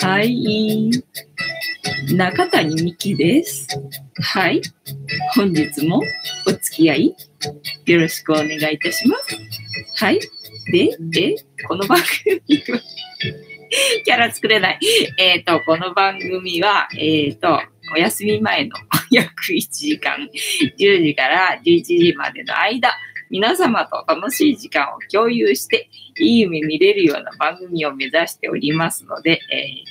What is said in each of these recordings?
はい。中谷美希です。はい。本日もお付き合いよろしくお願いいたします。はい。で、え、この番組は、キャラ作れない。えっ、と、この番組は、えっ、と、お休み前の 約1時間、10時から11時までの間、皆様と楽しい時間を共有して、いい夢見れるような番組を目指しておりますので、え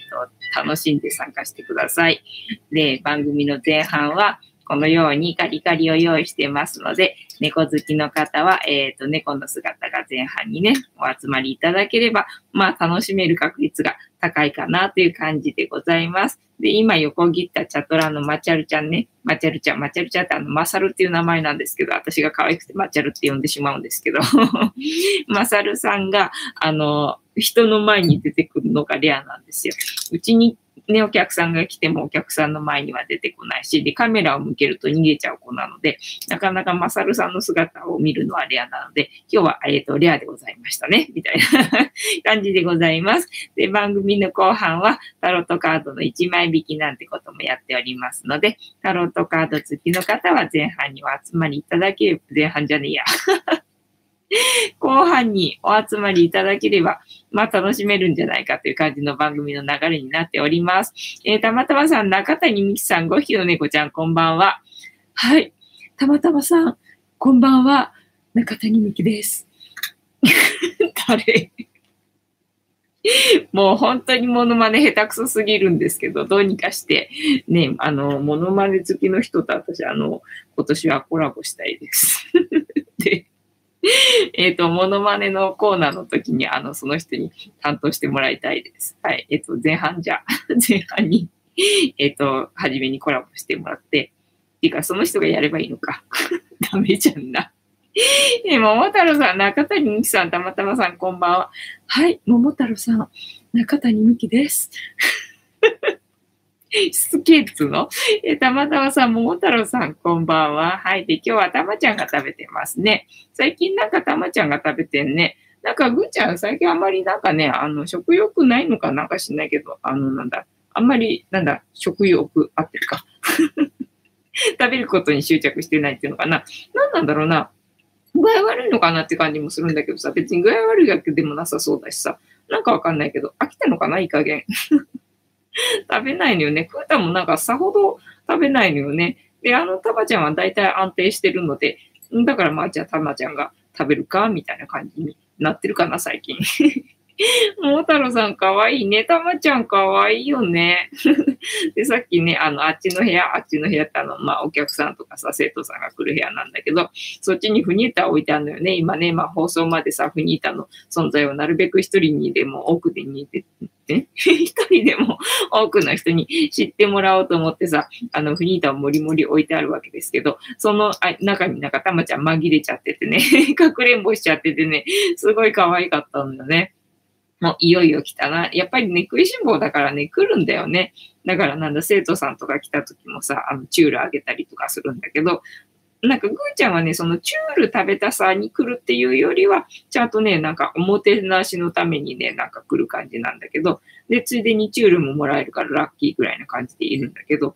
ー、と楽しんで参加してください。で、番組の前半は、このようにカリカリを用意してますので、猫好きの方は、えっ、と、猫の姿が前半にね、お集まりいただければ、まあ、楽しめる確率が高いかなという感じでございます。で、今横切ったチャトラのマチャルちゃんね、マチャルちゃん、マチャルちゃんってあの、マサルっていう名前なんですけど、私が可愛くてマチャルって呼んでしまうんですけど、マサルさんが、あの、人の前に出てくるのがレアなんですよ。うちにね、お客さんが来てもお客さんの前には出てこないし、で、カメラを向けると逃げちゃう子なので、なかなかマサルさんの姿を見るのはレアなので、今日は、えっ、と、レアでございましたね、みたいな感じでございます。で、番組の後半は、タロットカードの1枚引きなんてこともやっておりますので、タロットカード付きの方は前半にお集まりいただければ、前半じゃねえや。後半にお集まりいただければ、まあ楽しめるんじゃないかという感じの番組の流れになっております。えー、たまたまさん、中谷美紀さん、5匹の猫ちゃん、こんばんは。はい。たまたまさん、こんばんは。中谷美紀です。誰？もう本当にモノマネ下手くそすぎるんですけど、どうにかして、ね、あの、モノマネ好きの人と私、あの、今年はコラボしたいです。で、えっ、と、モノマネのコーナーの時に、あの、その人に担当してもらいたいです。はい。えっ、と、前半じゃ、前半に、えっ、と、初めにコラボしてもらって、っていうか、その人がやればいいのか。ダメじゃんな。え、桃太郎さん、中谷美紀さん、たまたまさん、こんばんは。はい、桃太郎さん、中谷美紀です。スケーツのえ、たまたまさん、桃太郎さん、こんばんは。はい。で、今日はたまちゃんが食べてますね。最近なんかたまちゃんが食べてんね。なんかぐーちゃん、最近あんまりなんかね、あの、食欲ないのかなんかしないけど、あの、なんだ、あんまり、なんだ、食欲合ってるか。食べることに執着してないっていうのかな。なんなんだろうな。具合悪いのかなって感じもするんだけどさ、別に具合悪いわけでもなさそうだしさ、なんかわかんないけど、飽きたのかないい加減。食べないのよね。クータもなんかさほど食べないのよね。で、あの、タマちゃんは大体安定してるので、だからまあじゃあタマちゃんが食べるかみたいな感じになってるかな、最近。桃太郎さんかわいいね。たまちゃんかわいいよね。で、さっきね、あの、あっちの部屋、あっちの部屋ってあの、まあ、お客さんとかさ、生徒さんが来る部屋なんだけど、そっちにフニータ置いてあるのよね。今ね、まあ、放送までさ、フニータの存在をなるべく一人にでも多くでにて、ね、一人でも多くの人に知ってもらおうと思ってさ、あの、フニータをもりもり置いてあるわけですけど、その中になんかたまちゃん紛れちゃっててね、かくれんぼしちゃっててね、すごい可愛かったんだね。もういよいよ来たな。やっぱりね、食いしん坊だからね、来るんだよね。だからなんだ、生徒さんとか来た時もさ、あの、チュールあげたりとかするんだけど、なんか、ぐーちゃんはね、そのチュール食べたさに来るっていうよりは、ちゃんとね、なんか、おもてなしのためにね、なんか来る感じなんだけど、で、ついでにチュールももらえるからラッキーぐらいな感じでいるんだけど、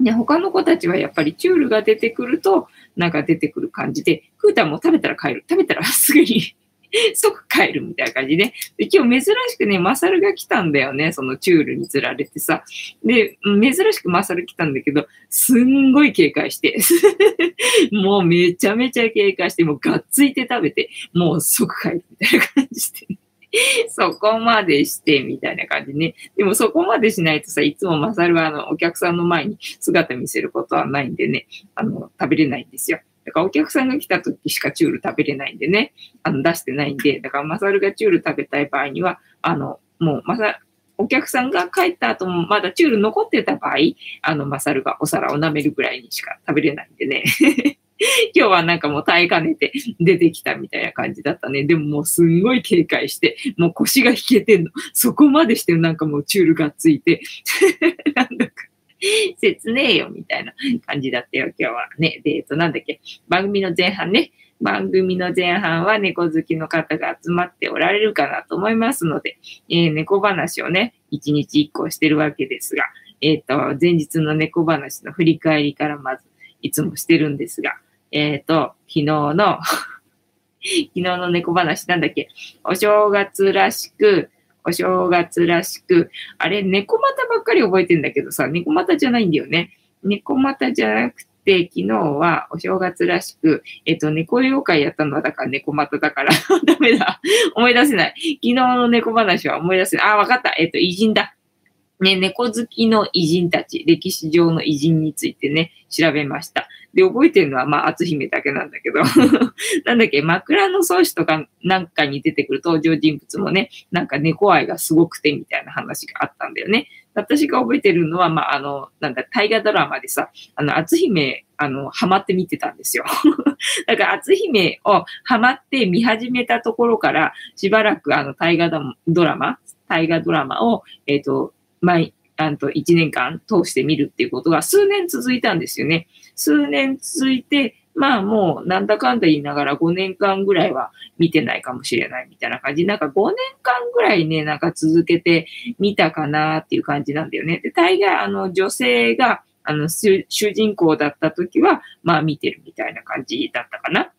で、他の子たちはやっぱりチュールが出てくると、なんか出てくる感じで、クータンも食べたら帰る。食べたらすぐに 即帰るみたいな感じで。で、今日珍しくね、マサルが来たんだよね。そのチュールに釣られてさ。で、珍しくマサル来たんだけど、すんごい警戒して。もうめちゃめちゃ警戒して、もうがっついて食べて、もう即帰るみたいな感じで。そこまでして、みたいな感じね。でもそこまでしないとさ、いつもマサルはあの、お客さんの前に姿見せることはないんでね、あの、食べれないんですよ。だからお客さんが来た時しかチュール食べれないんでね、あの、出してないんで、だからマサルがチュール食べたい場合には、あの、もう、まさ、お客さんが帰った後もまだチュール残ってた場合、あの、マサルがお皿を舐めるぐらいにしか食べれないんでね。今日はなんかもう耐えかねて出てきたみたいな感じだったね。でももうすんごい警戒して、もう腰が引けてんの。そこまでしてなんかもうチュールがついて、なんだか、切ねえよみたいな感じだったよ、今日はね。で、えっと、なんだっけ、番組の前半ね。番組の前半は猫好きの方が集まっておられるかなと思いますので、えー、猫話をね、一日一個してるわけですが、えっ、ー、と、前日の猫話の振り返りからまずいつもしてるんですが、えっ、ー、と、昨日の 昨日の猫話なんだっけお正月らしく、お正月らしく、あれ、猫股ばっかり覚えてんだけどさ、猫股じゃないんだよね。猫股じゃなくて、昨日はお正月らしく、えっと、猫妖怪やったのはだから猫股だから ダメだ。思い出せない。昨日の猫話は思い出せない。あ、わかった。えっと、偉人だ。ね、猫好きの偉人たち、歴史上の偉人についてね、調べました。で、覚えてるのは、まあ、篤姫だけなんだけど なんだっけ、枕草子とかなんかに出てくる登場人物もね、なんか猫愛がすごくてみたいな話があったんだよね。私が覚えてるのは、まあ、あの、なんだ、大河ドラマでさ、あの、篤姫、あの、ハマって見てたんですよ。だから、篤姫をハマって見始めたところから、しばらくあの、大河ドラマ、大河ドラマを、えっ、ー、と、毎、あと1年間通して見るっていうことが数年続いたんですよね。数年続いて、まあもうなんだかんだ言いながら5年間ぐらいは見てないかもしれないみたいな感じ。なんか5年間ぐらいね、なんか続けて見たかなっていう感じなんだよね。で、大概あの女性があの主人公だった時は、まあ見てるみたいな感じだったかな。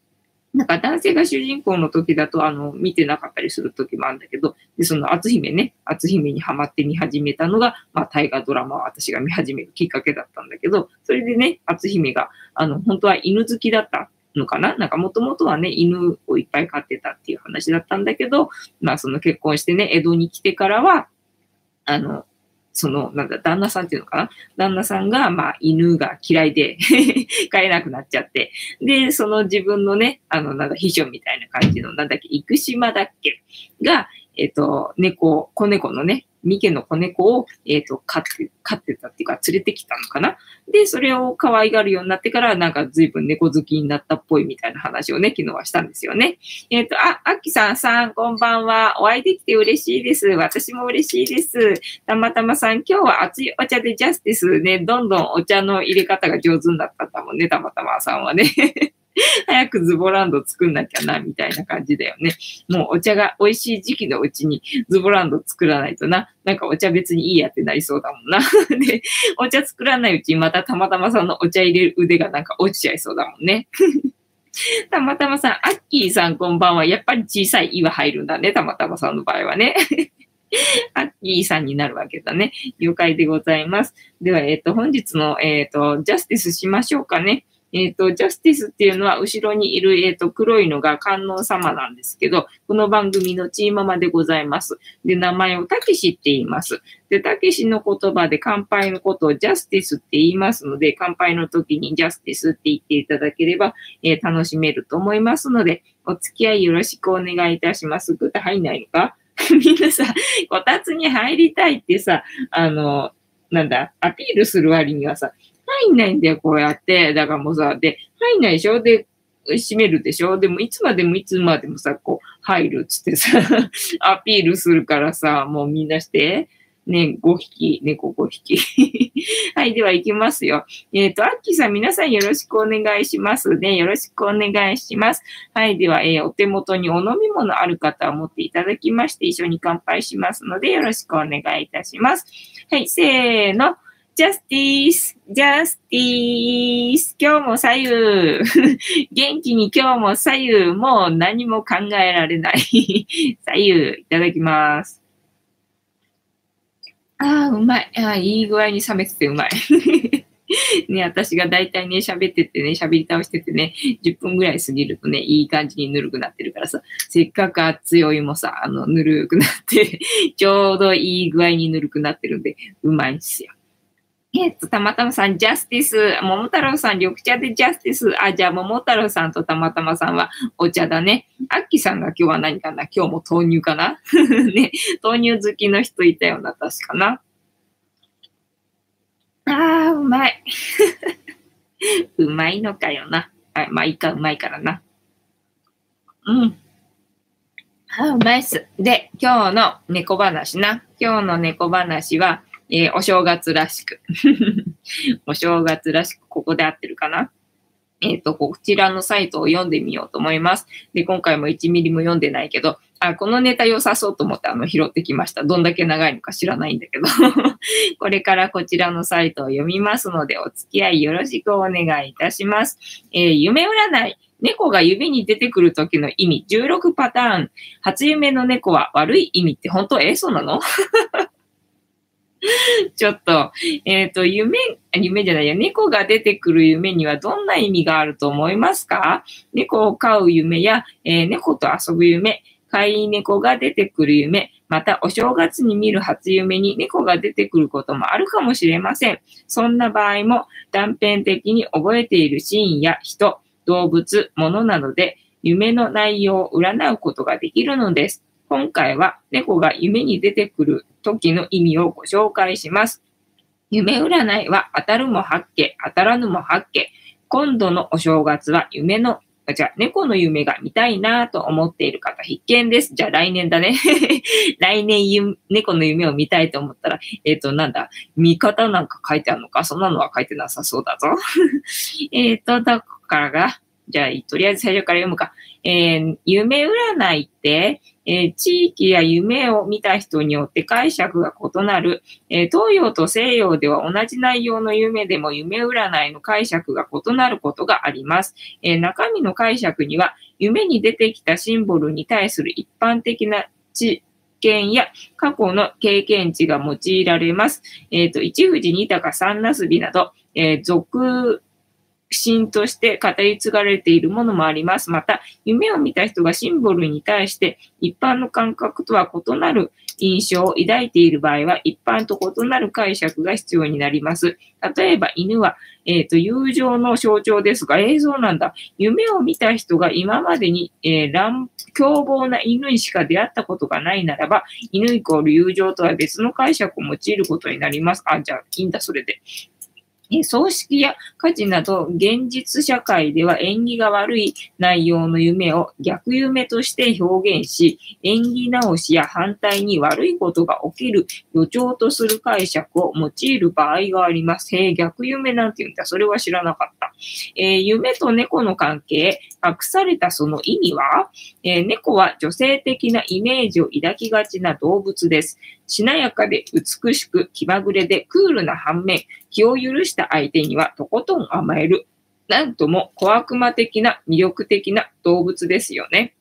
なんか男性が主人公の時だと、あの、見てなかったりする時もあるんだけど、で、その篤姫ね、篤姫にハマって見始めたのが、まあ、大河ドラマを私が見始めるきっかけだったんだけど、それでね、篤姫が、あの、本当は犬好きだったのかな？なんかもともとはね、犬をいっぱい飼ってたっていう話だったんだけど、まあその結婚してね、江戸に来てからは、あの、その、なんだ、旦那さんっていうのかな？旦那さんが、まあ、犬が嫌いで 飼えなくなっちゃって、で、その自分のね、あの、なんだ、秘書みたいな感じの、なんだっけ、生島だっけ？が、えっ、ー、と、猫、子猫のね、三毛の子猫を、えっ、ー、と、飼って、飼ってたっていうか、連れてきたのかな？で、それを可愛がるようになってから、なんか随分猫好きになったっぽいみたいな話をね、昨日はしたんですよね。えっ、ー、と、あ、あきさんさん、こんばんは。お会いできて嬉しいです。私も嬉しいです。たまたまさん、今日は熱いお茶でジャスティスね、どんどんお茶の入れ方が上手になったかもんね、たまたまさんはね。早くズボランド作んなきゃな、みたいな感じだよね。もうお茶が美味しい時期のうちにズボランド作らないとな、なんかお茶別にいいやってなりそうだもんな。で、お茶作らないうちにまたたまたまさんのお茶入れる腕がなんか落ちちゃいそうだもんね。たまたまさん、アッキーさんこんばんは。やっぱり小さい「い」は入るんだね。たまたまさんの場合はね。アッキーさんになるわけだね。了解でございます。では、えっ、ー、と、本日の、えっ、ー、と、ジャスティスしましょうかね。えっ、ー、と、ジャスティスっていうのは後ろにいる、えっ、ー、と、黒いのが観音様なんですけど、この番組のチーママでございます。で、名前をたけしって言います。で、たけしの言葉で乾杯のことをジャスティスって言いますので、乾杯の時にジャスティスって言っていただければ、えー、楽しめると思いますので、お付き合いよろしくお願いいたします。ぐって入んないのか？みんなさ、こたつに入りたいってさ、あの、なんだ、アピールする割にはさ、入んないんだよ、こうやって。だからもうさ、で、入んないでしょ？で、閉めるでしょ？でもいつまでもいつまでもさ、こう、入るっつってさ、アピールするからさ、もうみんなして。ね、5匹、猫5匹。はい、では行きますよ。えっ、ー、と、アッキーさん、皆さんよろしくお願いしますね。よろしくお願いします。はい、では、えー、お手元にお飲み物ある方は持っていただきまして、一緒に乾杯しますので、よろしくお願いいたします。はい、せーの。ジャスティース、ジャスティース、今日も左右、元気に今日も左右、もう何も考えられない。左右、いただきます。ああ、うまい。ああ、いい具合に冷めててうまい。ね、私が大体ね、喋っててね、喋り倒しててね、10分ぐらい過ぎるとね、いい感じにぬるくなってるからさ、せっかく熱いお湯もさ、あの、ぬるくなってちょうどいい具合にぬるくなってるんで、うまいんですよ。えっと、たまたまさん、ジャスティス。桃太郎さん、緑茶でジャスティス。あ、じゃあ、桃太郎さんとたまたまさんはお茶だね。アッキーさんが今日は何かな？今日も豆乳かな？ね、豆乳好きの人いたような、確かな。あー、うまい。うまいのかよな。はい、まあいいか、うまいからな。うん。あうまいっす。で、今日の猫話な。今日の猫話は、えー、お正月らしく。お正月らしく、ここで合ってるかな？えっ、と、こちらのサイトを読んでみようと思います。で、今回も1ミリも読んでないけど、あ、このネタ良さそうと思ってあの拾ってきました。どんだけ長いのか知らないんだけど これからこちらのサイトを読みますので、お付き合いよろしくお願いいたします。えー、夢占い。猫が指に出てくる時の意味、16パターン。初夢の猫は悪い意味って本当えそうなの？ちょっと、えっ、ー、と、夢、夢じゃないや、猫が出てくる夢にはどんな意味があると思いますか？猫を飼う夢や、えー、猫と遊ぶ夢、飼い猫が出てくる夢、またお正月に見る初夢に猫が出てくることもあるかもしれません。そんな場合も断片的に覚えているシーンや人、動物、物などで夢の内容を占うことができるのです。今回は猫が夢に出てくる時の意味をご紹介します。夢占いは当たるも八家、当たらぬも八家。今度のお正月は夢の、じゃあ猫の夢が見たいなと思っている方必見です。じゃあ来年だね。来年猫の夢を見たいと思ったら、えっ、ー、と、なんだ、見方なんか書いてあるのか？そんなのは書いてなさそうだぞ。えっと、だからが、じゃあ、とりあえず最初から読むか。えー、夢占いって、えー、地域や夢を見た人によって解釈が異なる、えー、東洋と西洋では同じ内容の夢でも夢占いの解釈が異なることがあります。え中身の解釈には、夢に出てきたシンボルに対する一般的な知見や過去の経験値が用いられます。えっ、と、一富士二鷹三なすびなど、え俗心として語り継がれているものもあります。また、夢を見た人がシンボルに対して一般の感覚とは異なる印象を抱いている場合は、一般と異なる解釈が必要になります。例えば、犬は、えっ、ー、と、友情の象徴ですが、映像なんだ。夢を見た人が今までに、えー、乱、凶暴な犬にしか出会ったことがないならば、犬イコール友情とは別の解釈を用いることになります。あ、じゃあ、いいんだ、それで。葬式や家事など現実社会では縁起が悪い内容の夢を逆夢として表現し、縁起直しや反対に悪いことが起きる予兆とする解釈を用いる場合があります。へ、逆夢なんて言うんだ。それは知らなかった。えー、夢と猫の関係、隠されたその意味は、えー、猫は女性的なイメージを抱きがちな動物です。しなやかで美しく気まぐれでクールな反面、気を許した相手にはとことん甘える。なんとも小悪魔的な魅力的な動物ですよね。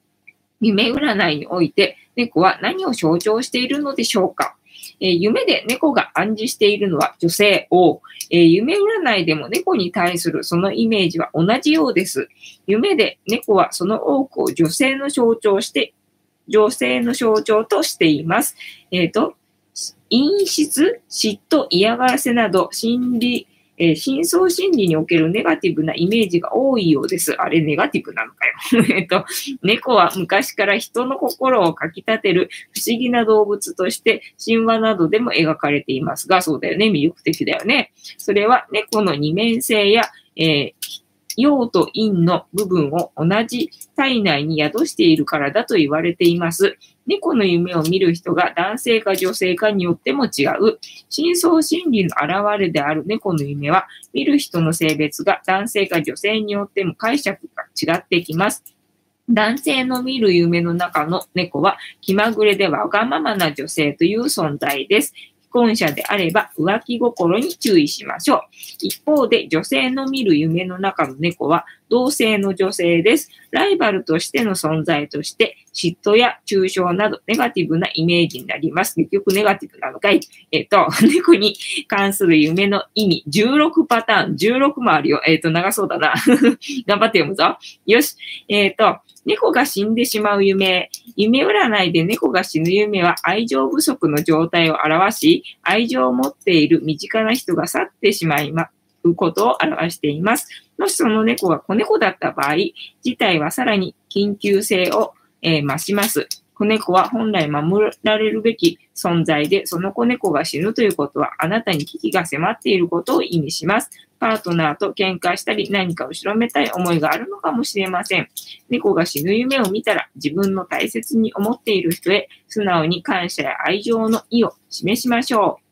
夢占いにおいて猫は何を象徴しているのでしょうかえー、夢で猫が暗示しているのは女性を、えー、夢占いでも猫に対するそのイメージは同じようです。夢で猫はその多くを女性の象徴して、女性の象徴としています。えっ、ー、と、陰湿、嫉妬、嫌がらせなど心理えー、深層心理におけるネガティブなイメージが多いようです。あれ、ネガティブなのかよ。えっと、猫は昔から人の心をかき立てる不思議な動物として神話などでも描かれていますが、そうだよね。魅力的だよね。それは猫の二面性や、えー陽と陰の部分を同じ体内に宿しているからだと言われています。猫の夢を見る人が男性か女性かによっても違う。深層心理の表れである猫の夢は、見る人の性別が男性か女性によっても解釈が違ってきます。男性の見る夢の中の猫は気まぐれでわがままな女性という存在です。既婚者であれば浮気心に注意しましょう。一方で女性の見る夢の中の猫は同性の女性です。ライバルとしての存在として嫉妬や抽象などネガティブなイメージになります。結局ネガティブなのかい？えっ、と、猫に関する夢の意味16パターン、16もあるよ。えっ、と、長そうだな。頑張って読むぞ。よし。えっ、と、猫が死んでしまう夢。夢占いで猫が死ぬ夢は愛情不足の状態を表し、愛情を持っている身近な人が去ってしまいま、うことを表しています。もしその猫が子猫だった場合、事態はさらに緊急性を、えー、増します。子猫は本来守られるべき存在で、その子猫が死ぬということは、あなたに危機が迫っていることを意味します。パートナーと喧嘩したり、何か後ろめたい思いがあるのかもしれません。猫が死ぬ夢を見たら、自分の大切に思っている人へ、素直に感謝や愛情の意を示しましょう。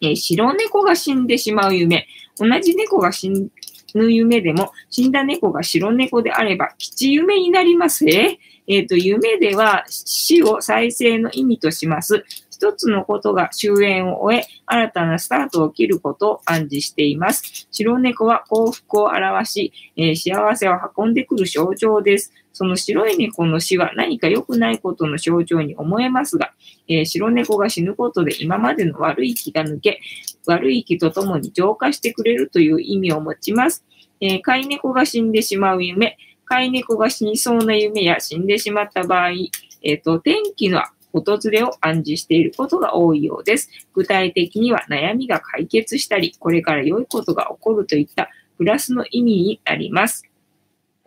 えー、白猫が死んでしまう夢。同じ猫が死ぬぬ夢でも、死んだ猫が白猫であれば、吉夢になりますええっ、と、夢では死を再生の意味とします。一つのことが終焉を終え、新たなスタートを切ることを暗示しています。白猫は幸福を表し、えー、幸せを運んでくる象徴です。その白い猫の死は何か良くないことの象徴に思えますが、えー、白猫が死ぬことで今までの悪い気が抜け、悪い気とともに浄化してくれるという意味を持ちます。えー、飼い猫が死んでしまう夢、飼い猫が死にそうな夢や死んでしまった場合、えっ、ー、と、天気の訪れを暗示していることが多いようです。具体的には悩みが解決したり、これから良いことが起こるといったプラスの意味になります。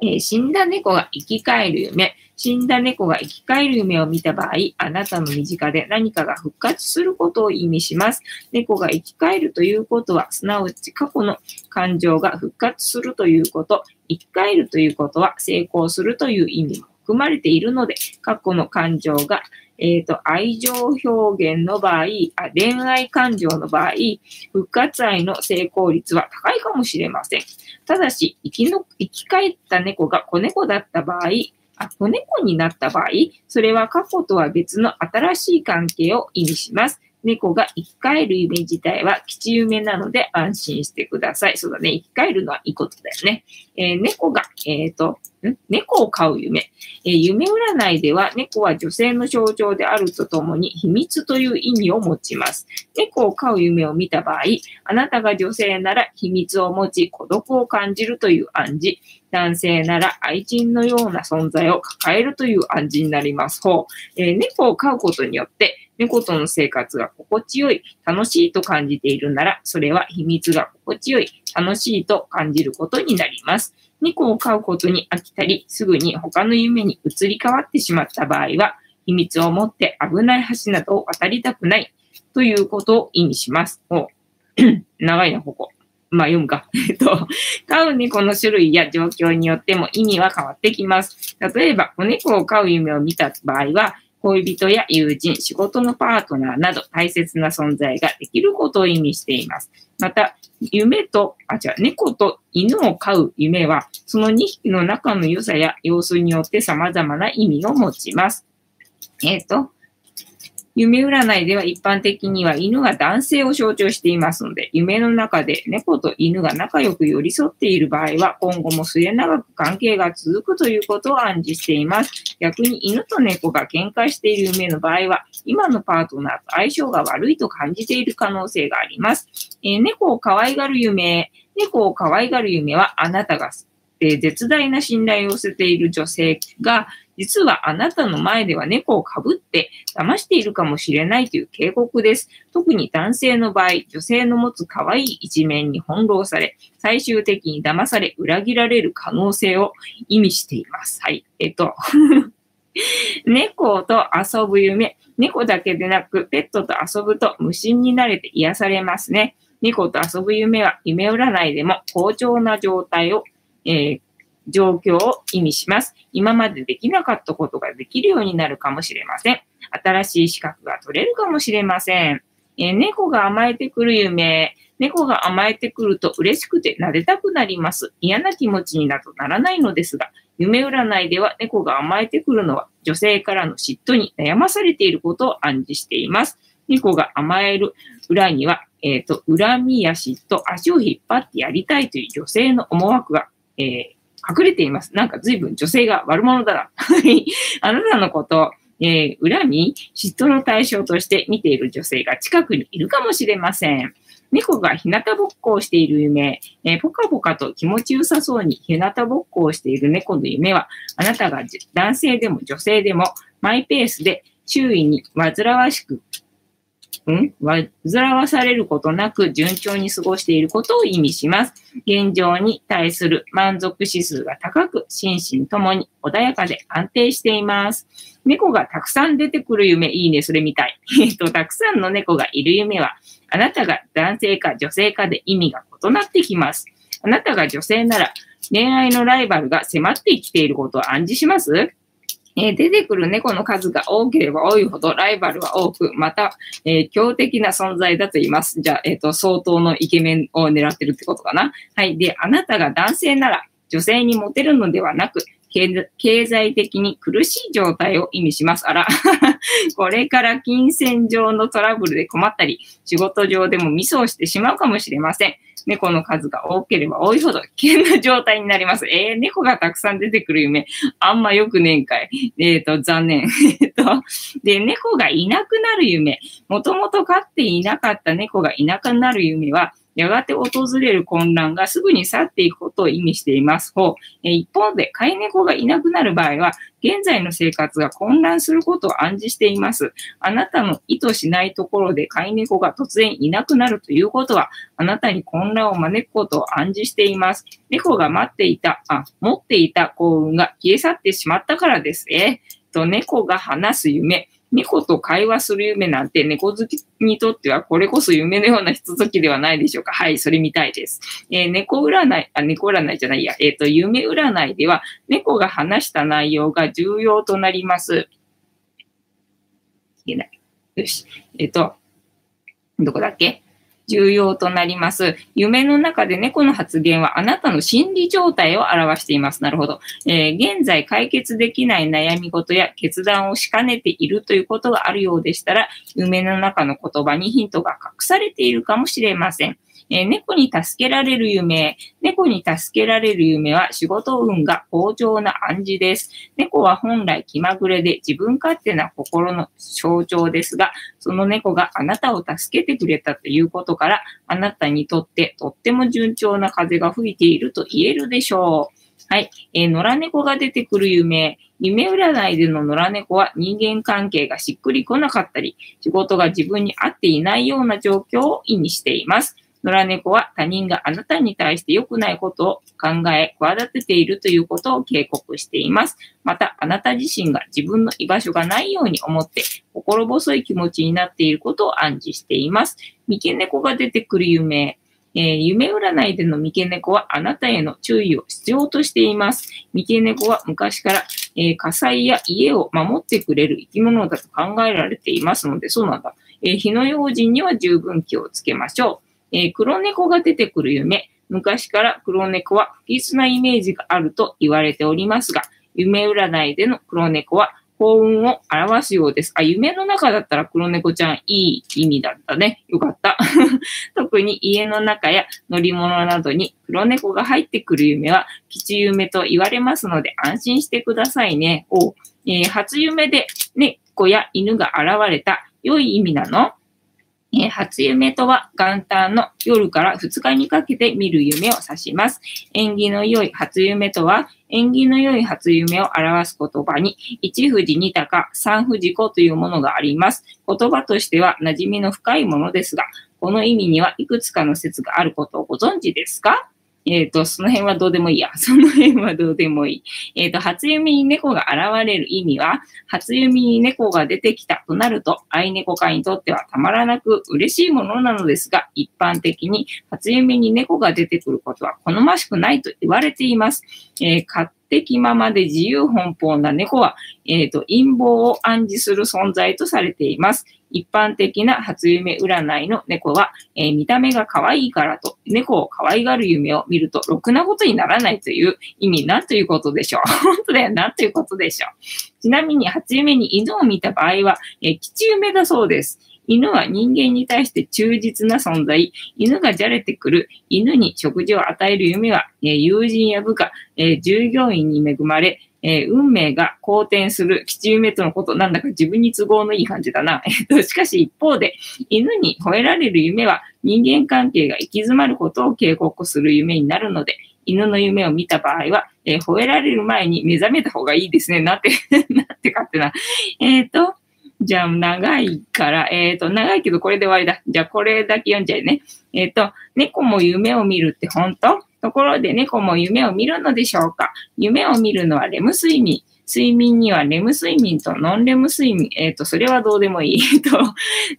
えー、死んだ猫が生き返る夢。死んだ猫が生き返る夢を見た場合、あなたの身近で何かが復活することを意味します。猫が生き返るということは、すなわち過去の感情が復活するということ、生き返るということは成功するという意味も含まれているので、過去の感情がえっ、ー、と、愛情表現の場合あ、恋愛感情の場合、復活愛の成功率は高いかもしれません。ただし、生きの生き返った猫が子猫だった場合、あ、子猫になった場合、それは過去とは別の新しい関係を意味します。猫が生き返る夢自体は吉夢なので安心してください。そうだね。生き返るのはいいことだよね。えー、猫が、えっ、ー、と、猫を飼う夢、えー、夢占いでは猫は女性の象徴であるとともに秘密という意味を持ちます。猫を飼う夢を見た場合、あなたが女性なら秘密を持ち孤独を感じるという暗示、男性なら愛人のような存在を抱えるという暗示になります。ほう、えー、猫を飼うことによって猫との生活が心地よい、楽しいと感じているなら、それは秘密が心地よい、楽しいと感じることになります。猫を飼うことに飽きたり、すぐに他の夢に移り変わってしまった場合は、秘密を持って危ない橋などを渡りたくないということを意味します。お 長いな、ここ。まあ読むか。えっと、飼う猫の種類や状況によっても意味は変わってきます。例えば、子猫を飼う夢を見た場合は、恋人や友人、仕事のパートナーなど大切な存在ができることを意味しています。また、夢と、あ、違う、猫と犬を飼う夢は、その2匹の仲の良さや様子によって様々な意味を持ちます。えっ、ー、と、夢占いでは一般的には犬が男性を象徴していますので、夢の中で猫と犬が仲良く寄り添っている場合は、今後も末永く関係が続くということを暗示しています。逆に犬と猫が喧嘩している夢の場合は、今のパートナーと相性が悪いと感じている可能性があります。えー、猫を可愛がる夢、猫を可愛がる夢はあなたがえ絶大な信頼を寄せている女性が実はあなたの前では猫をかぶって騙しているかもしれないという警告です。特に男性の場合、女性の持つ可愛い一面に翻弄され、最終的に騙され、裏切られる可能性を意味しています。はい。えっと 猫と遊ぶ夢。猫だけでなく、ペットと遊ぶと無心になれて癒されますね。猫と遊ぶ夢は夢占いでも好調な状態を、えー、状況を意味します。今までできなかったことができるようになるかもしれません。新しい資格が取れるかもしれません。えー、猫が甘えてくる夢。猫が甘えてくると嬉しくて撫でたくなります。嫌な気持ちになとならないのですが、夢占いでは猫が甘えてくるのは女性からの嫉妬に悩まされていることを暗示しています。猫が甘える裏には、えっ、ー、と、恨みや嫉妬、足を引っ張ってやりたいという女性の思惑が、えー、隠れています。なんか随分女性が悪者だな。あなたのこと、えー、恨み、嫉妬の対象として見ている女性が近くにいるかもしれません。猫が日向ぼっこをしている夢、えー、ポカポカと気持ちよさそうに日向ぼっこをしている猫の夢は、あなたが男性でも女性でもマイペースで周囲に煩わしくん煩わされることなく順調に過ごしていることを意味します。現状に対する満足指数が高く、心身ともに穏やかで安定しています。猫がたくさん出てくる夢、いいね、それみたい。えっと、たくさんの猫がいる夢は、あなたが男性か女性かで意味が異なってきます。あなたが女性なら、恋愛のライバルが迫ってきていることを暗示しますえー、出てくる猫の数が多ければ多いほどライバルは多く、また、えー、強敵な存在だと言います。じゃあ、えっ、ー、と、相当のイケメンを狙ってるってことかな。はい。で、あなたが男性なら女性にモテるのではなく、経済的に苦しい状態を意味します。あら、これから金銭上のトラブルで困ったり、仕事上でもミスをしてしまうかもしれません。猫の数が多ければ多いほど危険な状態になります。えー、猫がたくさん出てくる夢、あんまよくねんかい。えっ、ー、と、残念。えっと、で、猫がいなくなる夢、もともと飼っていなかった猫がいなくなる夢は、やがて訪れる混乱がすぐに去っていくことを意味しています。ほうえ一方で、飼い猫がいなくなる場合は、現在の生活が混乱することを暗示しています。あなたの意図しないところで飼い猫が突然いなくなるということは、あなたに混乱を招くことを暗示しています。猫が待っていた、あ、持っていた幸運が消え去ってしまったからです。えと、猫が話す夢。猫と会話する夢なんて猫好きにとってはこれこそ夢のようなひとときではないでしょうか。はい、それみたいです。えー、猫占い、あ、猫占いじゃないや、えっ、ー、と、夢占いでは猫が話した内容が重要となります。いけない。よし。えっ、ー、と、どこだっけ？重要となります。夢の中で猫の発言はあなたの心理状態を表しています。なるほど。えー、現在解決できない悩み事や決断をしかねているということがあるようでしたら、夢の中の言葉にヒントが隠されているかもしれません。えー、猫に助けられる夢。猫に助けられる夢は仕事運が好調な暗示です。猫は本来気まぐれで自分勝手な心の象徴ですが、その猫があなたを助けてくれたということから、あなたにとってとっても順調な風が吹いていると言えるでしょう。はい。えー、野良猫が出てくる夢。夢占いでの野良猫は人間関係がしっくりこなかったり、仕事が自分に合っていないような状況を意味しています。野良猫は他人があなたに対して良くないことを考え、企てているということを警告しています。また、あなた自身が自分の居場所がないように思って、心細い気持ちになっていることを暗示しています。三毛猫が出てくる夢。えー、夢占いでの三毛猫はあなたへの注意を必要としています。三毛猫は昔から、えー、火災や家を守ってくれる生き物だと考えられていますので、そうなんだ。えー、火の用心には十分気をつけましょう。えー、黒猫が出てくる夢。昔から黒猫は不吉なイメージがあると言われておりますが、夢占いでの黒猫は幸運を表すようです。あ、夢の中だったら黒猫ちゃんいい意味だったね。よかった。特に家の中や乗り物などに黒猫が入ってくる夢は吉夢と言われますので安心してくださいね。おえー、初夢で猫や犬が現れた良い意味なの？えー、初夢とは元旦の夜から2日にかけて見る夢を指します。縁起の良い初夢とは、縁起の良い初夢を表す言葉に、一富士二鷹、三富士子というものがあります。言葉としては馴染みの深いものですが、この意味にはいくつかの説があることをご存知ですか？えっ、ー、と、その辺はどうでもいいや。その辺はどうでもいい。えっ、ー、と、初弓に猫が現れる意味は、初弓に猫が出てきたとなると、愛猫会にとってはたまらなく嬉しいものなのですが、一般的に初弓に猫が出てくることは好ましくないと言われています。えー、勝手気ままで自由奔放な猫は、えっ、と、陰謀を暗示する存在とされています。一般的な初夢占いの猫は、えー、見た目が可愛いからと、猫を可愛がる夢を見ると、ろくなことにならないという意味なんということでしょう。本当だよ、なんということでしょう。ちなみに、初夢に犬を見た場合は、えー、吉夢だそうです。犬は人間に対して忠実な存在。犬がじゃれてくる。犬に食事を与える夢は、え、友人や部下、え、従業員に恵まれ、えー、運命が好転する吉夢とのこと、なんだか自分に都合のいい感じだな。えっと、しかし一方で、犬に吠えられる夢は人間関係が行き詰まることを警告する夢になるので、犬の夢を見た場合は、えー、吠えられる前に目覚めた方がいいですね。なんて、なんてかってな。えっ、ー、と、じゃあ、長いから、えっ、ー、と、長いけどこれで終わりだ。じゃあ、これだけ読んじゃいね。えっ、ー、と、猫も夢を見るって本当？ところで猫も夢を見るのでしょうか？夢を見るのはレム睡眠。睡眠にはレム睡眠とノンレム睡眠。えっ、ー、と、それはどうでもいい。えっと、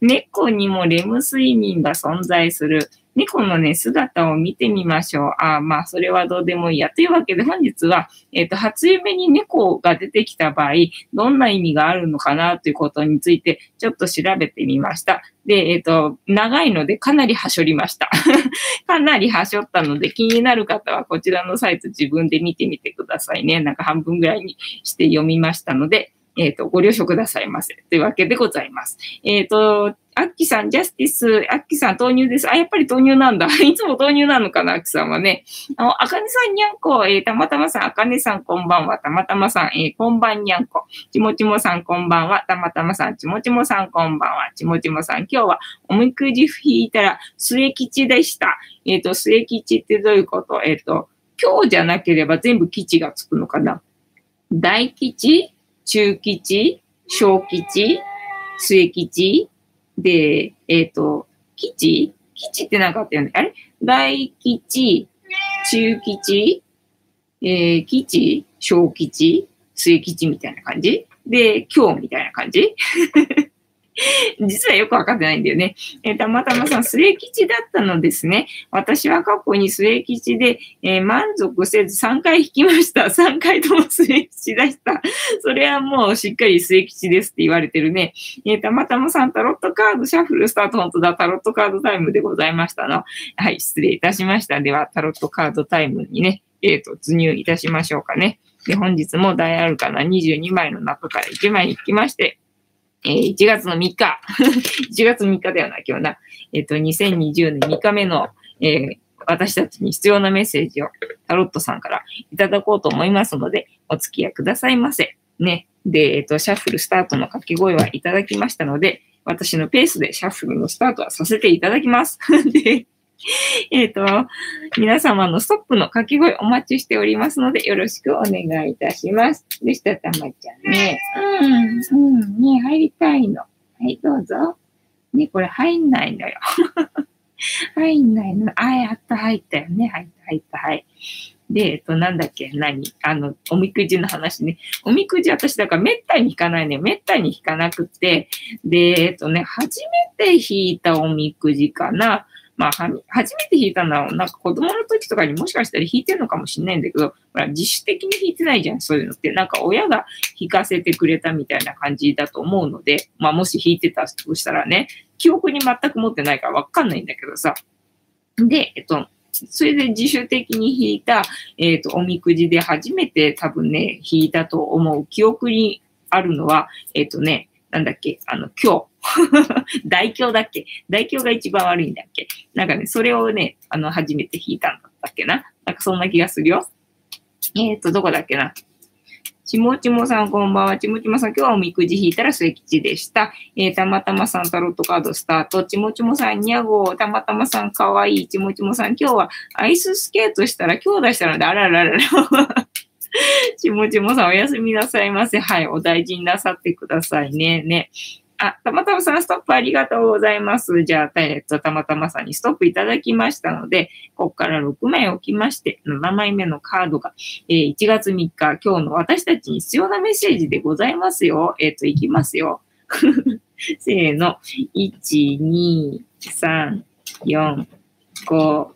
猫にもレム睡眠が存在する。猫のね、姿を見てみましょう。ああまあ、それはどうでもいいや。というわけで本日は、えっ、ー、と、初夢に猫が出てきた場合、どんな意味があるのかなということについて、ちょっと調べてみました。で、えっ、ー、と、長いのでかなりはしょりました。かなりはしょったので、気になる方はこちらのサイト自分で見てみてくださいね。なんか半分ぐらいにして読みましたので、えっ、ー、と、ご了承くださいませ。というわけでございます。えっ、ー、と、アッキさん、ジャスティス、アッキさん、豆乳です。あ、やっぱり豆乳なんだ。いつも豆乳なのかな、アッキさんはね。あの、あかねさん、にゃんこ、えー、たまたまさん、あかねさん、こんばんは。たまたまさん、えー、こんばんにゃんこ。ちもちもさん、こんばんは。たまたまさん、ちもちもさん、こんばんは。ちもちもさん、今日はおみくじ引いたら、末吉でした。えっ、ー、と、末吉ってどういうこと？えっ、ー、と、今日じゃなければ全部吉がつくのかな大吉中吉小吉末吉で、えっ、ー、と、基地基地って何かあったよね。あれ？大基地、中吉、えー、基地、小吉、末吉みたいな感じ？で、今日みたいな感じ？実はよくわかってないんだよね。えー、たまたまさん、末吉だったのですね。私は過去に末吉で、えー、満足せず3回引きました。3回とも末吉でした。それはもうしっかり末吉ですって言われてるね。えー、たまたまさん、タロットカード、シャッフルスタート、本当だ、タロットカードタイムでございましたの。はい、失礼いたしました。では、タロットカードタイムにね、え、ー、突入いたしましょうかね。で、本日も大アルカナ22枚の中から1枚引きまして、えー、1月の3日。1月3日だよな、今日な。えっ、ー、と、2020年3日目の、えー、私たちに必要なメッセージをタロットさんからいただこうと思いますので、お付き合いくださいませ。ね。で、えっ、ー、と、シャッフルスタートの掛け声はいただきましたので、私のペースでシャッフルのスタートはさせていただきます。で、えっと、皆様のストップの掛け声お待ちしておりますので、よろしくお願いいたします。でした、たまちゃんね。うん、うん、ね、入りたいの。はい、どうぞ。ね、これ入んないのよ。入んないの。あ、やっと入ったよね。入った、入った、はい。で、えっと、なんだっけ、何？あの、おみくじの話ね。おみくじ私、だからめったに引かないね。めったに引かなくて、で、えっとね、初めて引いたおみくじかな。まあ、初めて弾いたのは、なんか子供の時とかにもしかしたら弾いてるのかもしれないんだけど、ほら、自主的に弾いてないじゃん、そういうのって。なんか親が弾かせてくれたみたいな感じだと思うので、まあ、もし弾いてたとしたらね、記憶に全く持ってないからわかんないんだけどさ。で、えっと、それで自主的に弾いた、えっ、と、おみくじで初めて多分ね、弾いたと思う記憶にあるのは、えっ、とね、なんだっけ、あの、今日、大凶だっけ？大凶が一番悪いんだっけ？なんかね、それをね、あの、初めて弾いたんだっけな？なんかそんな気がするよ。えっ、ー、と、どこだっけな？ちもちもさんこんばんは。ちもちもさん、今日はおみくじ引いたら末吉でした。えー、たまたまさんタロットカードスタート。ちもちもさん、にゃごたまたまさん、かわいい。ちもちもさん、今日はアイススケートしたら今日出したので、あらららら。ちもちもさん、おやすみなさいませ。はい、お大事になさってくださいね。ね。あ、たまたまさんストップありがとうございます。じゃあ、えっと、たまたまさんにストップいただきましたので、ここから6枚置きまして、7枚目のカードが、えー、1月3日、今日の私たちに必要なメッセージでございますよ。えっ、と、いきますよ。せーの。1、2、3、4、5、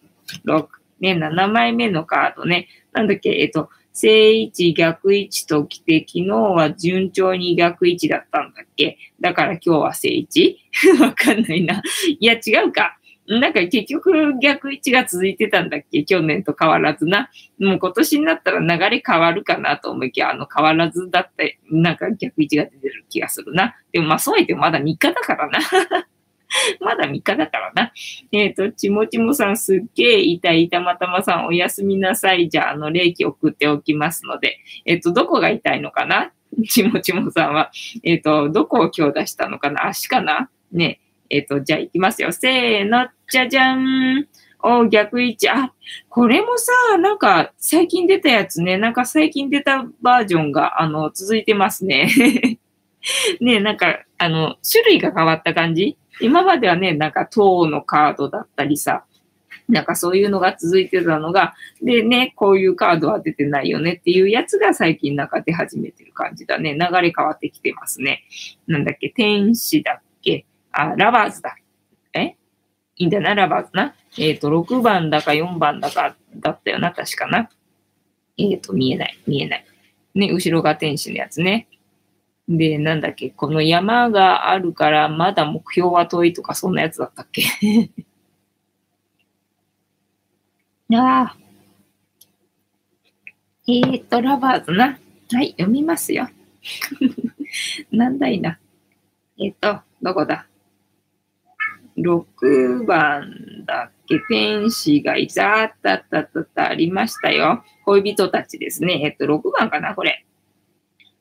6。ね、7枚目のカードね。なんだっけ、えっ、と、正位置逆位置と来て、昨日は順調に逆位置だったんだっけ？だから今日は正位置 わかんないな。いや、違うか。なんか結局逆位置が続いてたんだっけ？去年と変わらずな。もう今年になったら流れ変わるかなと思いきや、あの変わらずだって、なんか逆位置が出てる気がするな。でもまあそう言ってもまだ3日だからな。まだ3日だからな。えっ、ー、と、ちもちもさんすっげえ痛い、たまたまさんおやすみなさい。じゃあ、あの、霊気送っておきますので、えっ、ー、と、どこが痛いのかな？ちもちもさんは。えっ、ー、と、どこを今日出したのかな？足かな？ね。えっ、と、じゃあ行きますよ。せーの、じゃじゃん。お、逆位置。あ、これもさ、なんか最近出たやつね。なんか最近出たバージョンが、あの、続いてますね。ねなんか、あの、種類が変わった感じ？今まではね、なんか塔のカードだったりさ、なんかそういうのが続いてたのが、でね、こういうカードは出てないよねっていうやつが最近なんか出始めてる感じだね。流れ変わってきてますね。なんだっけ、天使だっけあ、ラバーズだ。え？いいんだならばな？えっ、と、6番だか4番だかだったよな、確かな。えっ、と、見えない、見えない。ね、後ろが天使のやつね。で、なんだっけ、この山があるからまだ目標は遠いとか、そんなやつだったっけ？ああ。えーと、ラバーズな。はい、読みますよ。なんだいな。えっ、と、どこだ ?6 番だっけ？天使がいざあったったったったありましたよ。恋人たちですね。えっ、と、6番かなこれ。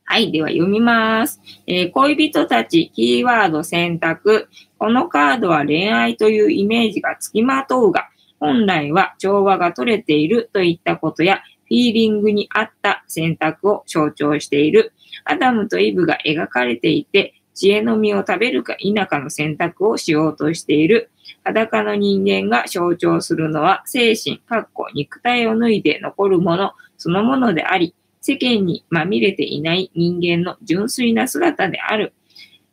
はい。では読みます、えー、恋人たち、キーワード選択。このカードは恋愛というイメージがつきまとうが、本来は調和が取れているといったことや、フィーリングに合った選択を象徴している。アダムとイブが描かれていて、知恵の実を食べるか否かの選択をしようとしている。裸の人間が象徴するのは精神、かっこ肉体を脱いで残るものそのものであり、世間にまみれていない人間の純粋な姿である。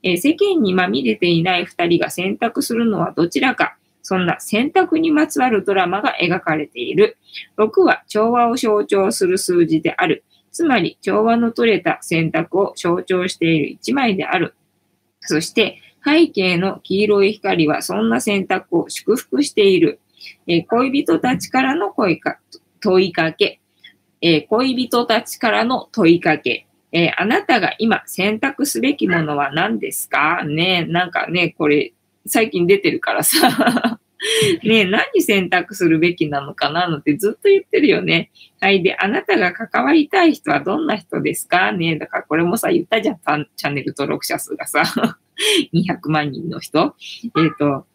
えー、世間にまみれていない二人が選択するのはどちらか。そんな選択にまつわるドラマが描かれている。6は調和を象徴する数字である。つまり調和の取れた選択を象徴している一枚である。そして背景の黄色い光はそんな選択を祝福している。えー、恋人たちからの声か問いかけ。えー、恋人たちからの問いかけ。えー、あなたが今選択すべきものは何ですか？ねなんかね、これ、最近出てるからさ ね何選択するべきなのかなのってずっと言ってるよね。はい。で、あなたが関わりたい人はどんな人ですか？ねだからこれもさ、言ったじゃん。チャンネル登録者数がさ、200万人の人。えっ、ー、と、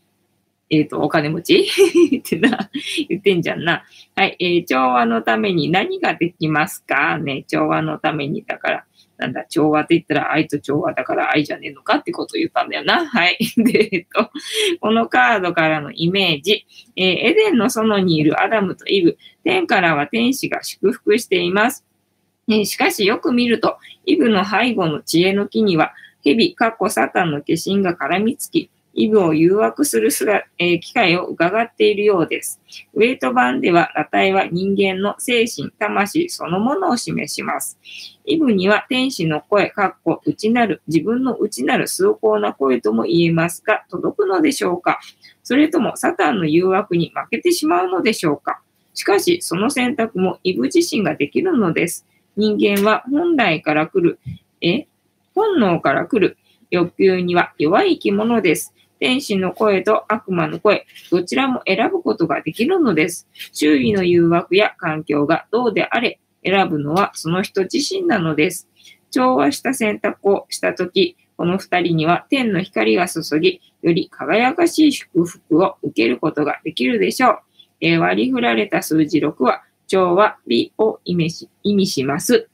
えっ、ー、と、お金持ち？ってな、言ってんじゃんな。はい、えー、調和のために何ができますか？ね、調和のために、だから、なんだ、調和って言ったら愛と調和だから愛じゃねえのかってことを言ったんだよな。はい。で、えっと、このカードからのイメージ、えー、エデンの園にいるアダムとイブ、天からは天使が祝福しています。えー、しかしよく見ると、イブの背後の知恵の木には、蛇、かっこサタンの化身が絡みつき、イブを誘惑するすら、え、機会を伺っているようです。ウェイト版では、裸体は人間の精神、魂そのものを示します。イブには天使の声、かっこ内なる、自分の内なる崇高な声とも言えますが、届くのでしょうか？それともサタンの誘惑に負けてしまうのでしょうか？しかし、その選択もイブ自身ができるのです。人間は本来から来る、え本能から来る欲求には弱い生き物です。天使の声と悪魔の声、どちらも選ぶことができるのです。周囲の誘惑や環境がどうであれ、選ぶのはその人自身なのです。調和した選択をしたとき、この二人には天の光が注ぎ、より輝かしい祝福を受けることができるでしょう。えー、割り振られた数字6は、調和美を意味し意味します。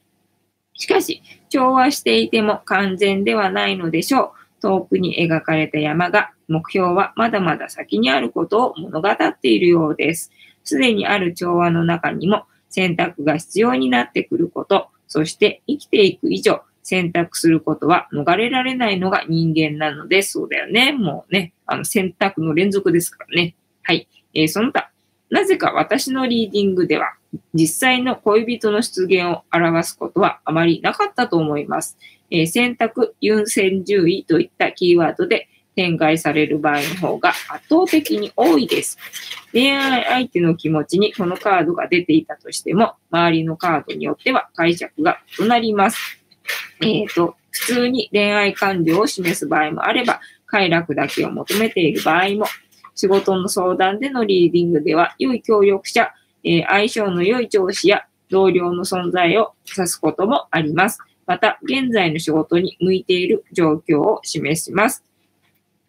しかし、調和していても完全ではないのでしょう。遠くに描かれた山が目標はまだまだ先にあることを物語っているようです。すでにある調和の中にも選択が必要になってくること、そして生きていく以上、選択することは逃れられないのが人間なので、そうだよね。もうね、あの選択の連続ですからね。はい。えー、その他、なぜか私のリーディングでは、実際の恋人の出現を表すことはあまりなかったと思います。えー、選択、優先順位といったキーワードで展開される場合の方が圧倒的に多いです。恋愛相手の気持ちにこのカードが出ていたとしても、周りのカードによっては解釈が異なります。えっ、ー、と、普通に恋愛感情を示す場合もあれば、快楽だけを求めている場合も、仕事の相談でのリーディングでは、良い協力者、えー、相性の良い上司や同僚の存在を指すこともあります。また、現在の仕事に向いている状況を示します。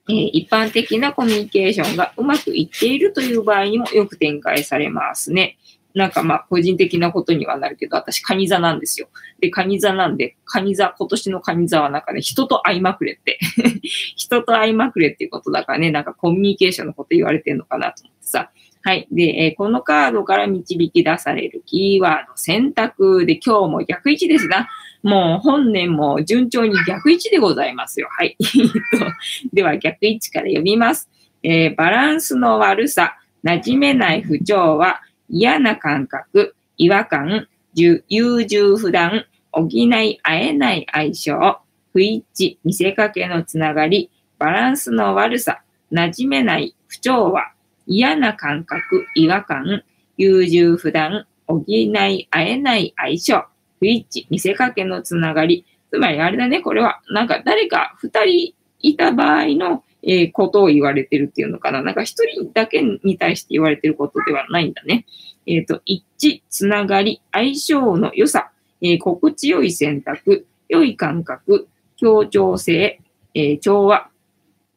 えー、一般的なコミュニケーションがうまくいっているという場合にもよく展開されますね。なんかまあ個人的なことにはなるけど、私カニ座なんですよ。で、カニ座なんで、カニ座、今年のカニ座はなんかね、人と会いまくれって。人と会いまくれっていうことだからね、なんかコミュニケーションのこと言われてるのかなと思ってさ。はい。で、えー、このカードから導き出されるキーワード、選択で今日も逆位置ですな。もう本年も順調に逆位置でございますよ。はい。では逆位置から読みます。えー、バランスの悪さ、馴染めない不調和、嫌な感覚、違和感、優柔不断、補い合えない相性、不一致、見せかけのつながり、バランスの悪さ、馴染めない不調和、嫌な感覚、違和感、優柔不断、補い合えない相性、不一致、見せかけのつながり。つまりあれだね、これは、なんか誰か二人いた場合の、えー、ことを言われてるっていうのかな。なんか一人だけに対して言われてることではないんだね。えっ、ー、と、一致、つながり、相性の良さ、えー、心地よい選択、良い感覚、協調性、え、調和、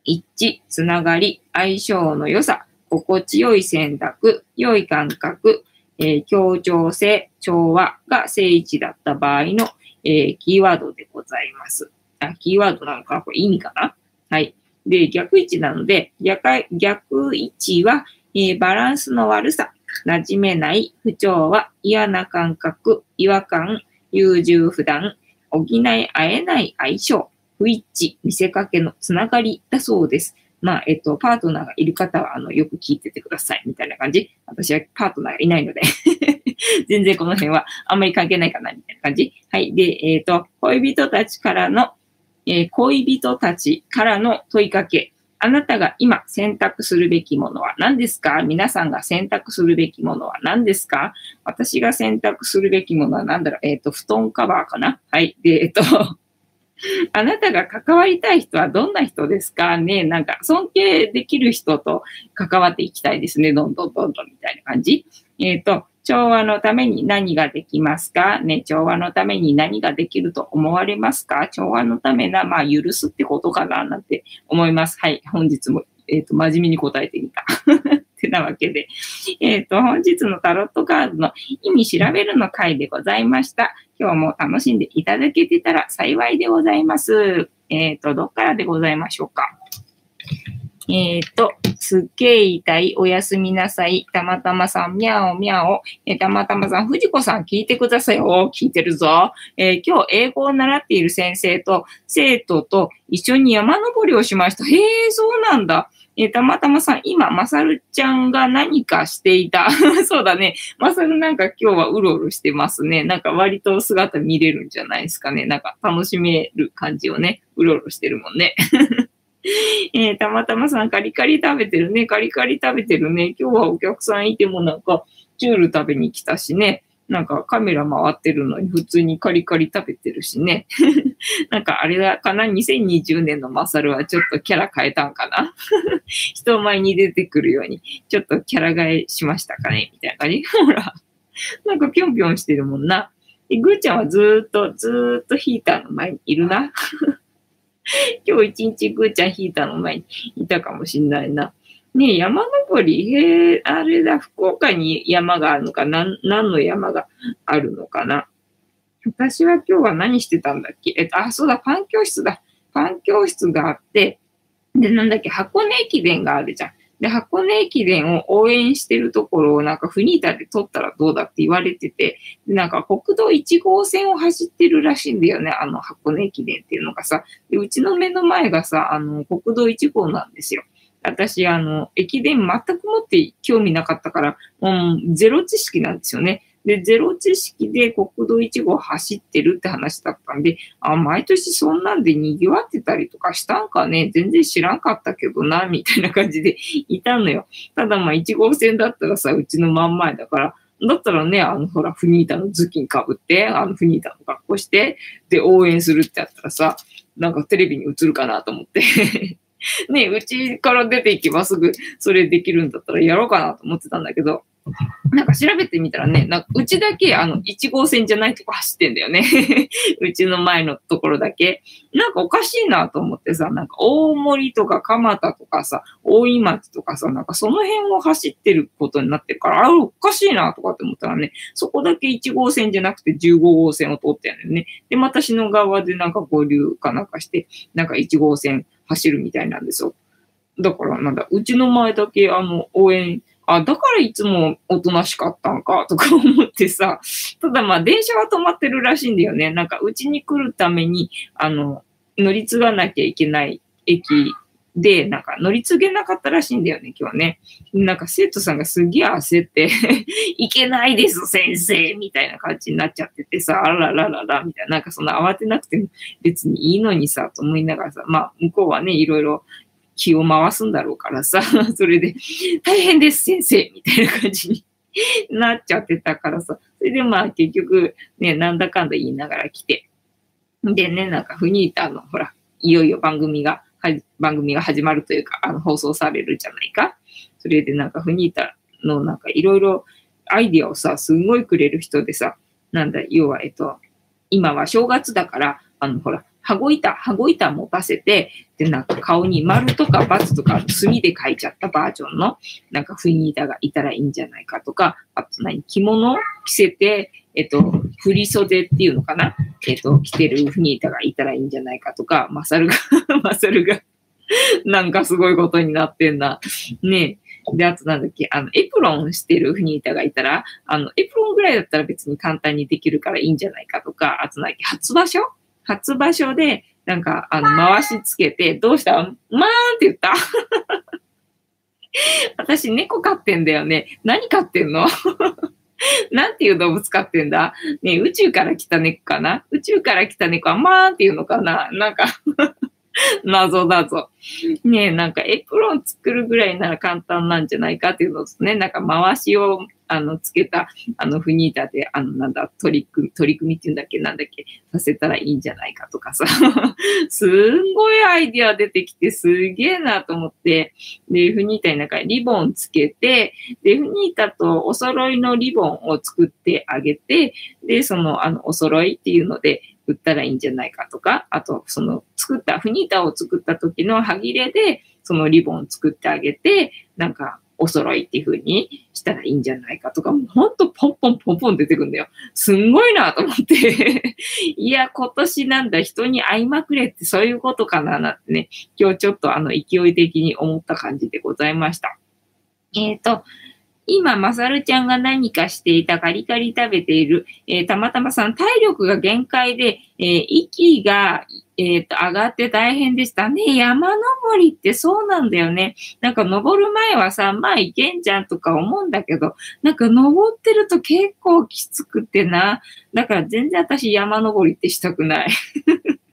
一致、つながり、相性の良さ、心地よい選択、良い感覚、えー、協調性、調和が正位置だった場合の、えー、キーワードでございます。あ、キーワードなのか？これ意味かな？はい。で、逆位置なので、逆逆位置は、えー、バランスの悪さ、馴染めない、不調和、嫌な感覚、違和感、優柔不断、補い合えない相性、不一致、見せかけのつながりだそうです。まあ、えっと、パートナーがいる方は、あの、よく聞いててください、みたいな感じ。私はパートナーがいないので 全然この辺はあんまり関係ないかな、みたいな感じ。はい。で、えっ、と、恋人たちからの、えー、恋人たちからの問いかけ。あなたが今選択するべきものは何ですか？皆さんが選択するべきものは何ですか？私が選択するべきものは何だろう？えっ、ー、と、布団カバーかな？はい。で、えっ、とあなたが関わりたい人はどんな人ですかね？なんか尊敬できる人と関わっていきたいですね。どんどんどんどんみたいな感じ。えっ、ー、と、調和のために何ができますかね、調和のために何ができると思われますか？調和のためな、まあ、許すってことかな、なんて思います。はい。本日も、えっ、ー、と、真面目に答えてみた。っ てなわけで。えっ、ー、と、本日のタロットカードの意味調べるの回でございました。今日も楽しんでいただけてたら幸いでございます。えっ、ー、と、どっからでございましょうか。えっ、ー、と、すっげー痛い、おやすみなさい。たまたまさん、みゃおみゃお。えー、たまたまさん、藤子さん、聞いてください。お聞いてるぞ。えー、今日、英語を習っている先生と、生徒と一緒に山登りをしました。へえ、そうなんだ。えー、たまたまさん、今、まさるちゃんが何かしていた。そうだね。まさるなんか今日はうろうろしてますね。なんか割と姿見れるんじゃないですかね。なんか楽しめる感じをね、うろうろしてるもんね。えー、たまたまさんカリカリ食べてるね。カリカリ食べてるね。今日はお客さんいてもなんか、チュール食べに来たしね。なんかカメラ回ってるのに普通にカリカリ食べてるしね。なんかあれだかな ?2020 年のマサルはちょっとキャラ変えたんかな？人前に出てくるように、ちょっとキャラ替えしましたかね？みたいな感じ。ほら。なんかぴょんぴょんしてるもんな。ぐーちゃんはずーっと、ずーっとヒーターの前にいるな。今日一日ぐーちゃんヒーターの前にいたかもしんないな。ねえ、山登り、へえ、あれだ、福岡に山があるのか、な何の山があるのかな？私は今日は何してたんだっけ？えっと、あ、そうだ、パン教室だ。パン教室があって、で、なんだっけ、箱根駅伝があるじゃん。で、箱根駅伝を応援してるところをなんかフニータで撮ったらどうだって言われてて、なんか国道1号線を走ってるらしいんだよね、あの箱根駅伝っていうのがさ。で、うちの目の前がさ、あの、国道1号なんですよ。私、あの、駅伝全くもって興味なかったから、もうゼロ知識なんですよね。で、ゼロ知識で国道1号走ってるって話だったんで、あ、毎年そんなんで賑わってたりとかしたんかね、全然知らんかったけどな、みたいな感じでいたのよ。ただまあ1号線だったらさ、うちの真ん前だから、だったらね、あの、ほら、フニータの頭巾かぶって、あの、フニータの格好して、で、応援するってやったらさ、なんかテレビに映るかなと思って ね、うちから出ていけばすぐそれできるんだったらやろうかなと思ってたんだけど、なんか調べてみたらね、なんかうちだけあの1号線じゃないとこ走ってんだよね。うちの前のところだけ。なんかおかしいなと思ってさ、なんか大森とか蒲田とかさ、大井町とかさ、なんかその辺を走ってることになってるから、あれおかしいなとかって思ったらね、そこだけ1号線じゃなくて15号線を通ってんだよね。で、また側でなんか合流かなんかして、なんか1号線走るみたいなんですよ。だからなんだ、うちの前だけあの応援あ、だからいつもおとなしかったんか、とか思ってさ、ただまあ電車は止まってるらしいんだよね。なんかうちに来るために、あの、乗り継がなきゃいけない駅で、なんか乗り継げなかったらしいんだよね、今日ね。なんか生徒さんがすげえ焦って いけないです、先生みたいな感じになっちゃっててさ、あらららら、みたいな。なんかその慌てなくても別にいいのにさ、と思いながらさ、まあ、向こうはね、いろいろ気を回すんだろうからさ、それで、大変です、先生みたいな感じに なっちゃってたからさ、それでまあ結局ね、なんだかんだ言いながら来て、でね、なんかフニータの、ほら、いよいよ番組が、番組が始まるというか、あの、放送されるじゃないか。それでなんかフニータのなんかいろいろアイディアをさ、すんごいくれる人でさ、なんだ、要は、えっと、今は正月だから、あの、ほら、羽子板、羽子板持たせて、で、なんか顔に丸とか×とか墨で書いちゃったバージョンの、なんかフニータがいたらいいんじゃないかとか、あと何、着物着せて、えっと、振り袖っていうのかな？えっと、着てるフニータがいたらいいんじゃないかとか、マサルが マサルがなんかすごいことになってんな。ね。で、あとなんだっけ、あの、エプロンしてるフニータがいたら、あの、エプロンぐらいだったら別に簡単にできるからいいんじゃないかとか、あとなんだっけ、初場所？初場所で、なんか、あの、回しつけて、どうした？まーんって言った？私、猫飼ってんだよね。何飼ってんの？なんていう動物飼ってんだ？ね宇宙から来た猫かな？宇宙から来た猫はまーっていうのかな？なんか 謎だぞ。ねえ、なんかエプロン作るぐらいなら簡単なんじゃないかっていうのですね。なんか回しをあの、つけた、あの、フニータで、あの、なんだ、取り組み、取り組みっていうんだっけ、なんだっけ、させたらいいんじゃないかとかさ、すんごいアイディア出てきて、すげえなと思って、で、フニータになんかリボンつけて、で、フニータとお揃いのリボンを作ってあげて、で、その、あの、お揃いっていうので、売ったらいいんじゃないかとか、あと、その、作った、フニータを作った時の歯切れで、そのリボンを作ってあげて、なんか、お揃いっていう風にしたらいいんじゃないかとか、もうほんとポンポンポンポン出てくんだよ。すんごいなと思って いや、今年なんだ、人に会いまくれってそういうことかななんてね、今日ちょっとあの勢い的に思った感じでございました。えっ、ー、と、今、まさるちゃんが何かしていたカリカリ食べている、えー、たまたまさん、体力が限界で、えー、息が、え、ー、と、上がって大変でしたね。山登りってそうなんだよね。なんか登る前はさ、まあ行けんじゃんとか思うんだけど、なんか登ってると結構きつくてな。だから全然私山登りってしたくない。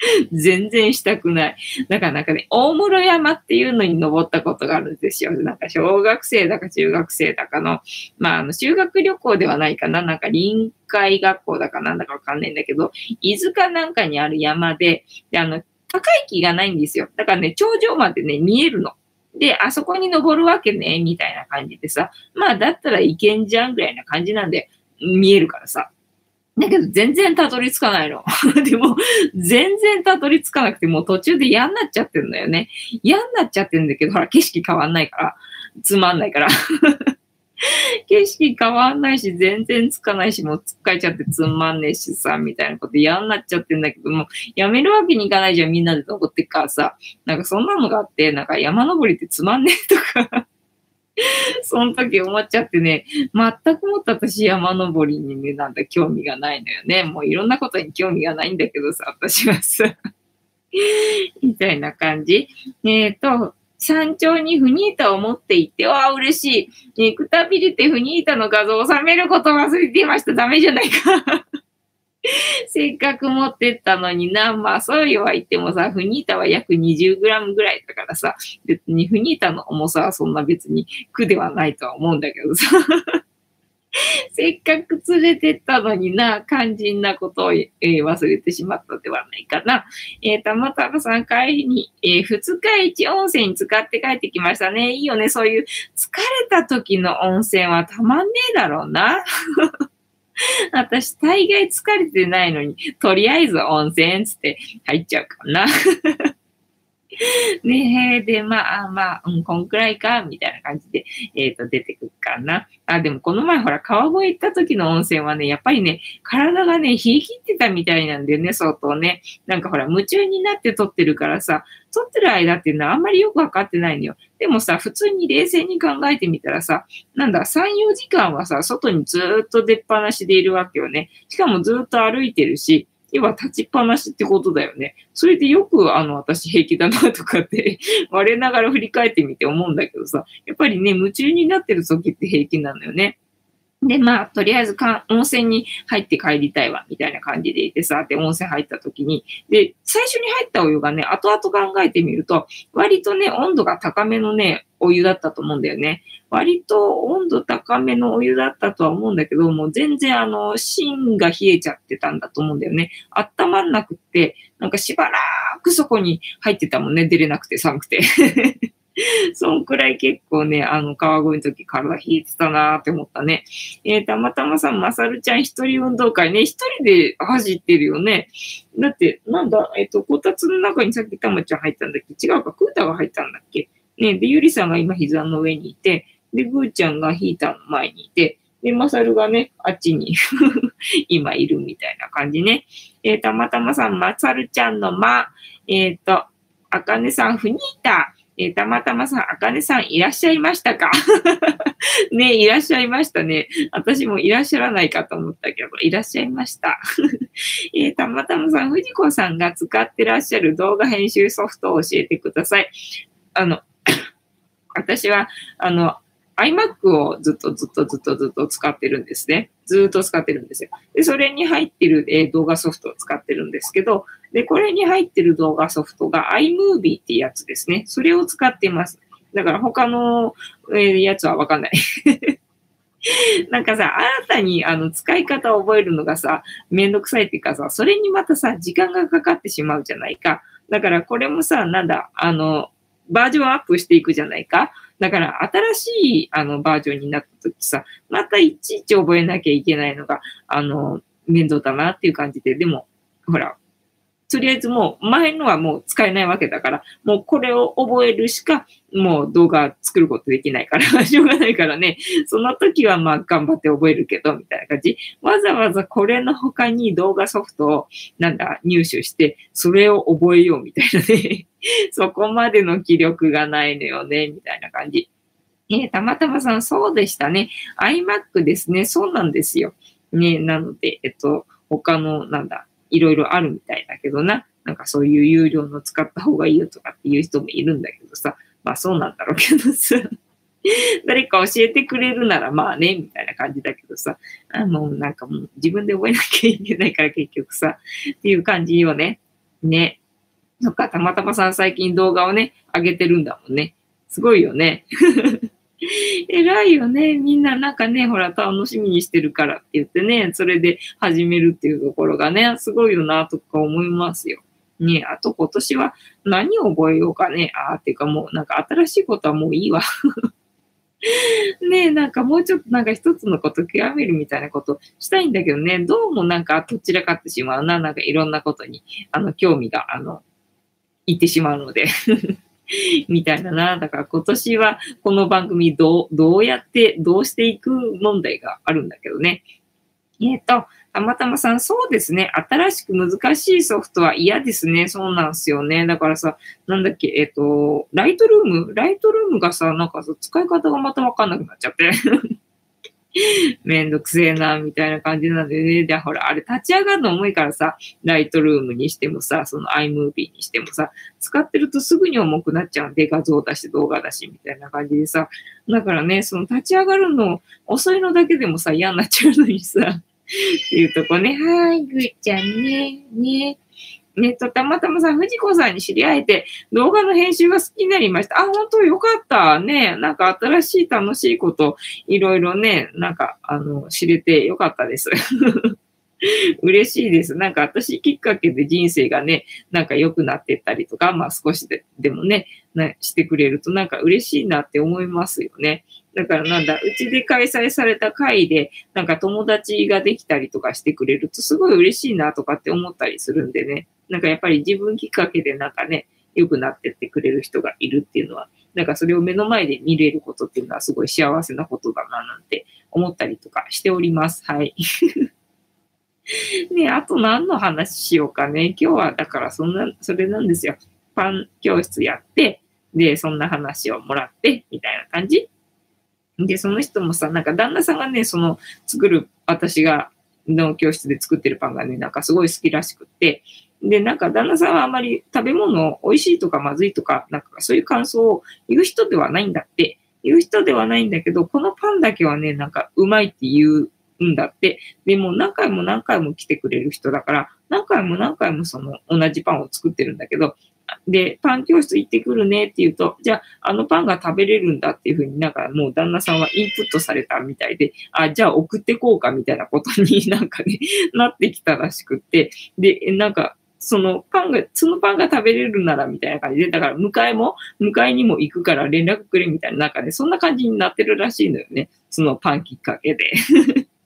全然したくない。だからなんかね、大室山っていうのに登ったことがあるんですよ。なんか小学生だか中学生だかの、まああの修学旅行ではないかな。なんか臨海学校だかなんだかわかんないんだけど、伊豆かなんかにある山で、で、あの、高い木がないんですよ。だからね、頂上までね、見えるの。で、あそこに登るわけね、みたいな感じでさ、まあだったらいけんじゃんぐらいな感じなんで、見えるからさ。だけど全然たどり着かないの。でも、全然たどり着かなくて、もう途中で嫌になっちゃってんだよね。嫌になっちゃってんだけど、ほら、景色変わんないから、つまんないから。景色変わんないし、全然つかないし、もう疲れちゃってつまんねえしさ、みたいなこと嫌になっちゃってんだけどもう、やめるわけにいかないじゃん、みんなで登ってっからさ。なんかそんなのがあって、なんか山登りってつまんねえとか その時思っちゃってね、全くもっと私山登りにね、なんだ興味がないのよね。もういろんなことに興味がないんだけどさ、私はさ。みたいな感じ。えっ、ー、と、山頂にフニータを持って行って、わあ、嬉しい。えくたびれてフニータの画像を収めること忘れていました。ダメじゃないか せっかく持ってったのにな、まあそうは言ってもさ、フニータは約 20g ぐらいだからさ、別にフニータの重さはそんな別に苦ではないとは思うんだけどさ。せっかく連れてったのにな、肝心なことを、えー、忘れてしまったではないかな。えー、たまたまさん帰りに、えー、二日市温泉に使って帰ってきましたね。いいよね。そういう疲れた時の温泉はたまんねえだろうな。私、大概疲れてないのに、とりあえず温泉つって入っちゃうかな。ねえ、で、まあ、まあ、うん、こんくらいか、みたいな感じで、えっ、ー、と、出てくるかな。あ、でもこの前ほら、川越行った時の温泉はね、やっぱりね、体がね、冷え切ってたみたいなんだよね、相当ね。なんかほら、夢中になって撮ってるからさ、撮ってる間っていうのはあんまりよくわかってないのよ。でもさ、普通に冷静に考えてみたらさ、なんだ、3、4時間はさ、外にずっと出っ放しでいるわけよね。しかもずっと歩いてるし、要は立ちっぱなしってことだよね。それでよく、あの、私平気だなとかって 我ながら振り返ってみて思うんだけどさ、やっぱりね、夢中になってる時って平気なのよね。で、まあ、とりあえずか温泉に入って帰りたいわ、みたいな感じでいてさ、で、温泉入った時に、で、最初に入ったお湯がね、後々考えてみると、割とね、温度が高めのね、お湯だったと思うんだよね。割と温度高めのお湯だったとは思うんだけど、もう全然あの、芯が冷えちゃってたんだと思うんだよね。温まんなくって、なんかしばらくそこに入ってたもんね、出れなくて寒くて。そんくらい結構ね、あの、川越の時体冷えてたなーって思ったね。えー、たまたまさん、まさるちゃん一人運動会ね、一人で走ってるよね。だって、なんだ、えっ、ー、と、こたつの中にさっきたまちゃん入ったんだっけ？違うか、クータが入ったんだっけ？ね、で、ゆりさんが今膝の上にいて、で、ぐーちゃんがヒーターの前にいて、で、まさるがね、あっちに 今いるみたいな感じね。えー、たまたまさん、まさるちゃんのま、えっ、ー、と、あかねさん、ふにーた。えー、たまたまさん、あかねさんいらっしゃいましたか？ねいらっしゃいましたね。私もいらっしゃらないかと思ったけど、いらっしゃいました。えー、たまたまさん、藤子さんが使ってらっしゃる動画編集ソフトを教えてください。あの、私は、あの、iMac をずっとずっとずっとずっと使ってるんですね。ずっと使ってるんですよ。で、それに入ってる、え、動画ソフトを使ってるんですけど、で、これに入ってる動画ソフトが iMovie っていうやつですね。それを使ってます。だから他の、え、やつはわかんない なんかさ、新たにあの使い方を覚えるのがさ、めんどくさいっていうかさ、それにまたさ、時間がかかってしまうじゃないか。だからこれもさ、なんだ、あの、バージョンアップしていくじゃないか。だから、新しい、あの、バージョンになった時さ、またいちいち覚えなきゃいけないのが、あの、面倒だなっていう感じで、でも、ほら、とりあえずもう前のはもう使えないわけだから、もうこれを覚えるしか、もう動画作ることできないから、しょうがないからね、その時はまあ頑張って覚えるけど、みたいな感じ。わざわざこれの他に動画ソフトをなんだ入手して、それを覚えようみたいなね。そこまでの気力がないのよね、みたいな感じ。えー、たまたまさん、そうでしたね。iMac ですね。そうなんですよ。ね、なので、えっと、他の、なんだ、いろいろあるみたいだけどな。なんかそういう有料の使った方がいいよとかっていう人もいるんだけどさ。まあそうなんだろうけどさ。誰か教えてくれるならまあね、みたいな感じだけどさ。あもうなんかもう自分で覚えなきゃいけないから結局さ。っていう感じよね。ね。そっか、たまたまさん最近動画をね、上げてるんだもんね。すごいよね。偉いよね。みんななんかね、ほら、楽しみにしてるからって言ってね、それで始めるっていうところがね、すごいよな、とか思いますよ。ねあと今年は何を覚えようかね。ああ、っていうかもうなんか新しいことはもういいわ。ねえなんかもうちょっとなんか一つのこと極めるみたいなことしたいんだけどね、どうもなんかどちらかってしまうな、なんかいろんなことに、あの、興味が、あの、いってしまうので みたいだな。だから今年はこの番組どう、どうやって、どうしていく問題があるんだけどね。えっ、ー、と、たまたまさん、そうですね。新しく難しいソフトは嫌ですね。そうなんですよね。だからさ、なんだっけ、えっ、ー、と、ライトルーム？ライトルームがさ、なんかさ、使い方がまたわかんなくなっちゃって。めんどくせえな、みたいな感じなんでね。で、ほら、あれ立ち上がるの重いからさ、ライトルームにしてもさ、その iMovie にしてもさ、使ってるとすぐに重くなっちゃうんで、画像だして動画だし、みたいな感じでさ。だからね、その立ち上がるの遅いのだけでもさ、嫌になっちゃうのにさ、っていうとこね。はい、ぐっちゃんね、ね。ね、と、たまたまさん、藤子さんに知り合えて、動画の編集が好きになりました。あ、本当よかった。ね、なんか新しい楽しいこと、いろいろね、なんか、あの、知れてよかったです。嬉しいです。なんか私きっかけで人生がね、なんか良くなってったりとか、まあ少しででも、ねしてくれるとなんか嬉しいなって思いますよね。だからなんだ、うちで開催された会で、なんか友達ができたりとかしてくれるとすごい嬉しいなとかって思ったりするんでね。なんかやっぱり自分きっかけでなんかね、良くなってってくれる人がいるっていうのは、なんかそれを目の前で見れることっていうのはすごい幸せなことだななんて思ったりとかしております。はい。ねあと何の話しようかね。今日はだからそんな、それなんですよ。パン教室やって、で、そんな話をもらって、みたいな感じで、その人もさ、なんか旦那さんがね、その作る私がの教室で作ってるパンがね、なんかすごい好きらしくって、で、なんか旦那さんはあまり食べ物美味しいとかまずいとか、なんかそういう感想を言う人ではないんだって。言う人ではないんだけど、このパンだけはね、なんかうまいって言うんだって。でも何回も何回も来てくれる人だから、何回も何回もその同じパンを作ってるんだけど、で、パン教室行ってくるねって言うと、じゃあ、あのパンが食べれるんだっていうふうになんかもう旦那さんはインプットされたみたいで、あ、じゃあ送ってこうかみたいなことに なんかね、なってきたらしくって、で、なんか、そのパンが、そのパンが食べれるならみたいな感じで、だから迎えも、迎えにも行くから連絡くれみたいな中で、そんな感じになってるらしいのよね。そのパンきっかけで。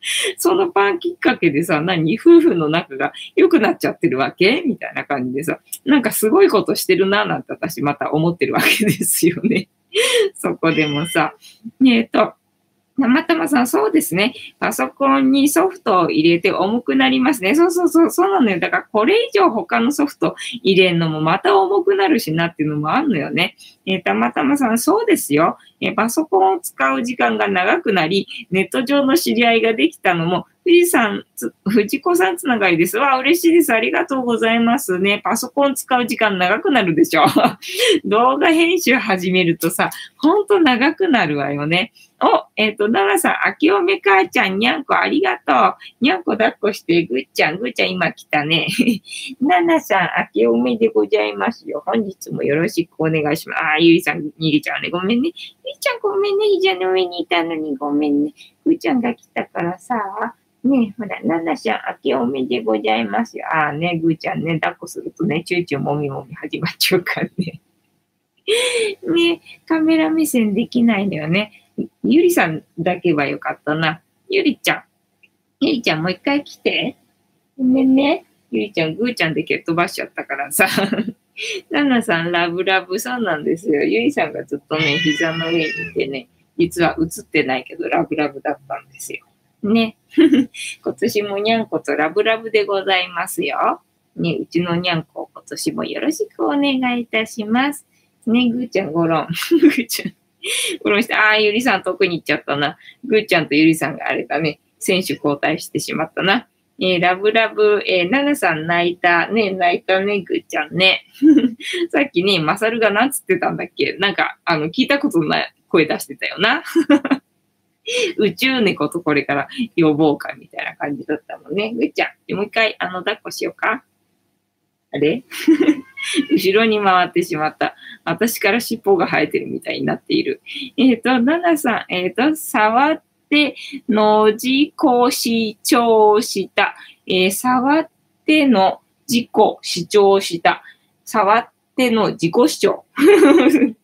そのパンきっかけでさ、何？夫婦の仲が良くなっちゃってるわけ？みたいな感じでさ、なんかすごいことしてるな、なんて私また思ってるわけですよね。そこでもさ、えっ、ー、と、たまたまさん、そうですね。パソコンにソフトを入れて重くなりますね。そうそうそう、そうなのよ。だからこれ以上他のソフト入れんのもまた重くなるしなっていうのもあるのよね。えー、たまたまさん、そうですよ。えー、パソコンを使う時間が長くなり、ネット上の知り合いができたのも、富士山、藤子さんつながりです。わ、嬉しいです。ありがとうございますね。パソコン使う時間長くなるでしょ。動画編集始めるとさ、ほんと長くなるわよね。お、えっ、ー、と、奈々さん、あきおめ母ちゃん、にゃんこありがとう。にゃんこ抱っこして、ぐっちゃん、ぐっちゃん今来たね。奈々さん、あきおめでございますよ。本日もよろしくお願いします。あ、ゆりさん、逃げちゃうね。ごめんね。ゆりちゃん、ごめんね。膝の上にいたのにごめんね。ぐっちゃんが来たからさ、ねえほら、ななちゃん、明けおめでございますよ。ああね、ぐーちゃんね、抱っこするとね、チューチューもみもみ始まっちゃうからね。ねカメラ目線できないんだよね。ゆりさんだけはよかったな。ゆりちゃん。ゆりちゃんもう一回来て。ごめんね。ゆりちゃん、ぐーちゃんで蹴っ飛ばしちゃったからさ。ななさん、ラブラブそうなんですよ。ゆりさんがずっとね、膝の上にいてね、実は映ってないけど、ラブラブだったんですよ。ね。今年もにゃんことラブラブでございますよ。ね、うちのにゃんこ、今年もよろしくお願いいたします。ね、ぐーちゃんごろん。ぐーちゃん。ごろんして、ああ、ゆりさん遠くに行っちゃったな。ぐーちゃんとゆりさんがあれだね。選手交代してしまったな。えー、ラブラブ、えー、ナナさん泣いた。ね、泣いたね、ぐーちゃんね。さっきね、マサルがなんつってたんだっけ？なんか、あの、聞いたことない声出してたよな。宇宙猫とこれから呼ぼうかみたいな感じだったもんね。ぐっちゃん、もう一回、あの、抱っこしようか。あれ 後ろに回ってしまった。私から尻尾が生えてるみたいになっている。えっ、ー、と、ナナさん、えっ、ー、と、触って、のじこし調した。えー、触っての自己主張した。触っての自己主張。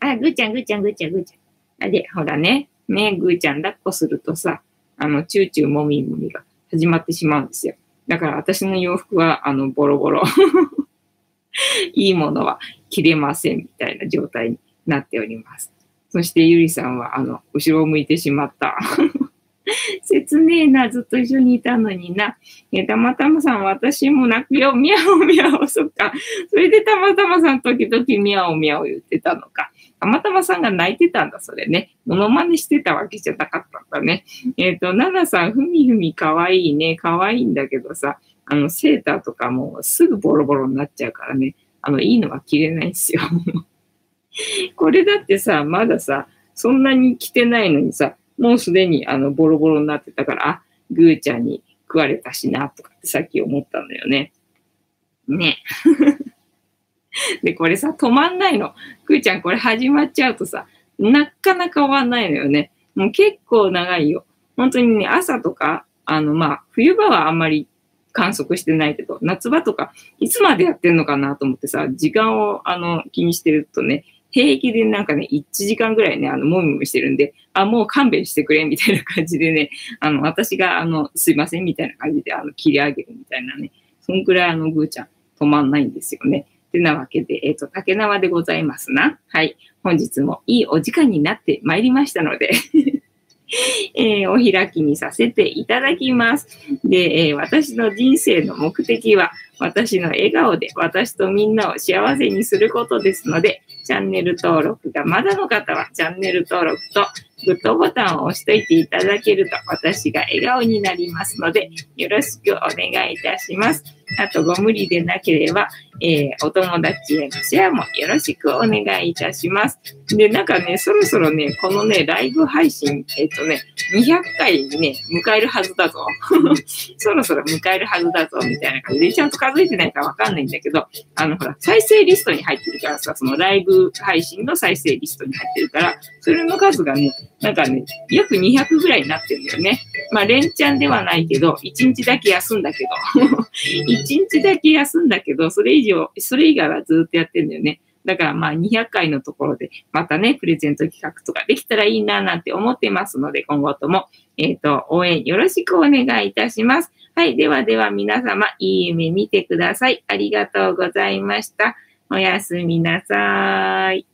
あ、ぐーちゃん、ぐーちゃん、ぐーちゃん、ぐーちゃん。あれ、ほらね。ね、ぐーちゃん抱っこするとさ、あの、チューチューもみもみが始まってしまうんですよ。だから私の洋服は、あの、ボロボロ。いいものは着れませんみたいな状態になっております。そしてゆりさんは、あの、後ろを向いてしまった。切ねえな、ずっと一緒にいたのにな。え、たまたまさん、私も泣くよ、みゃおみゃお、そっか。それでたまたまさん、時々みゃおみゃお言ってたのか。たまたまさんが泣いてたんだ、それね。モノマネしてたわけじゃなかったんだね。えっ、ー、と、ナナさん、ふみふみかわいいね。かわいいんだけどさ、あの、セーターとかもすぐボロボロになっちゃうからね。あの、いいのは着れないんすよ。これだってさ、まださ、そんなに着てないのにさ、もうすでにあの、ボロボロになってたから、あ、ぐーちゃんに食われたしな、とかってさっき思ったんだよね。ね。で、これさ、止まんないの。くーちゃん、これ始まっちゃうとさ、なかなか終わんないのよね。もう結構長いよ。本当にね、朝とか、あの、まあ、冬場はあんまり観測してないけど、夏場とか、いつまでやってんのかなと思ってさ、時間を、あの、気にしてるとね、平気でなんかね、1時間ぐらいね、あの、もみもみしてるんで、あ、もう勘弁してくれ、みたいな感じでね、あの、私が、あの、すいません、みたいな感じで、あの、切り上げるみたいなね、そんくらいあの、ぐーちゃん止まんないんですよね。てなわけで、えっ、ー、と、竹縄でございますな。はい。本日もいいお時間になってまいりましたので えー、お開きにさせていただきます。で、えー、私の人生の目的は、私の笑顔で私とみんなを幸せにすることですので、チャンネル登録がまだの方はチャンネル登録と、グッドボタンを押しといていただけると私が笑顔になりますので、よろしくお願いいたします。あと、ご無理でなければ、えー、お友達へのシェアもよろしくお願いいたします。で、なんかね、そろそろね、このね、ライブ配信、えっ、とね、200回にね、迎えるはずだぞ。そろそろ迎えるはずだぞ、みたいな感じで、ちゃんと数えてないからわかんないんだけど、あの、ほら、再生リストに入ってるからさ、そのライブ配信の再生リストに入ってるから、それの数がね、なんかね、約200ぐらいになってるんだよね。まあ、連チャンではないけど、1日だけ休んだけど、1日だけ休んだけど、それ以上、それ以外はずっとやってんだよね。だからまあ200回のところでまたね、プレゼント企画とかできたらいいななんて思ってますので、今後とも、えっ、ー、と、応援よろしくお願いいたします。はい。ではでは皆様、いい夢見てください。ありがとうございました。おやすみなさい。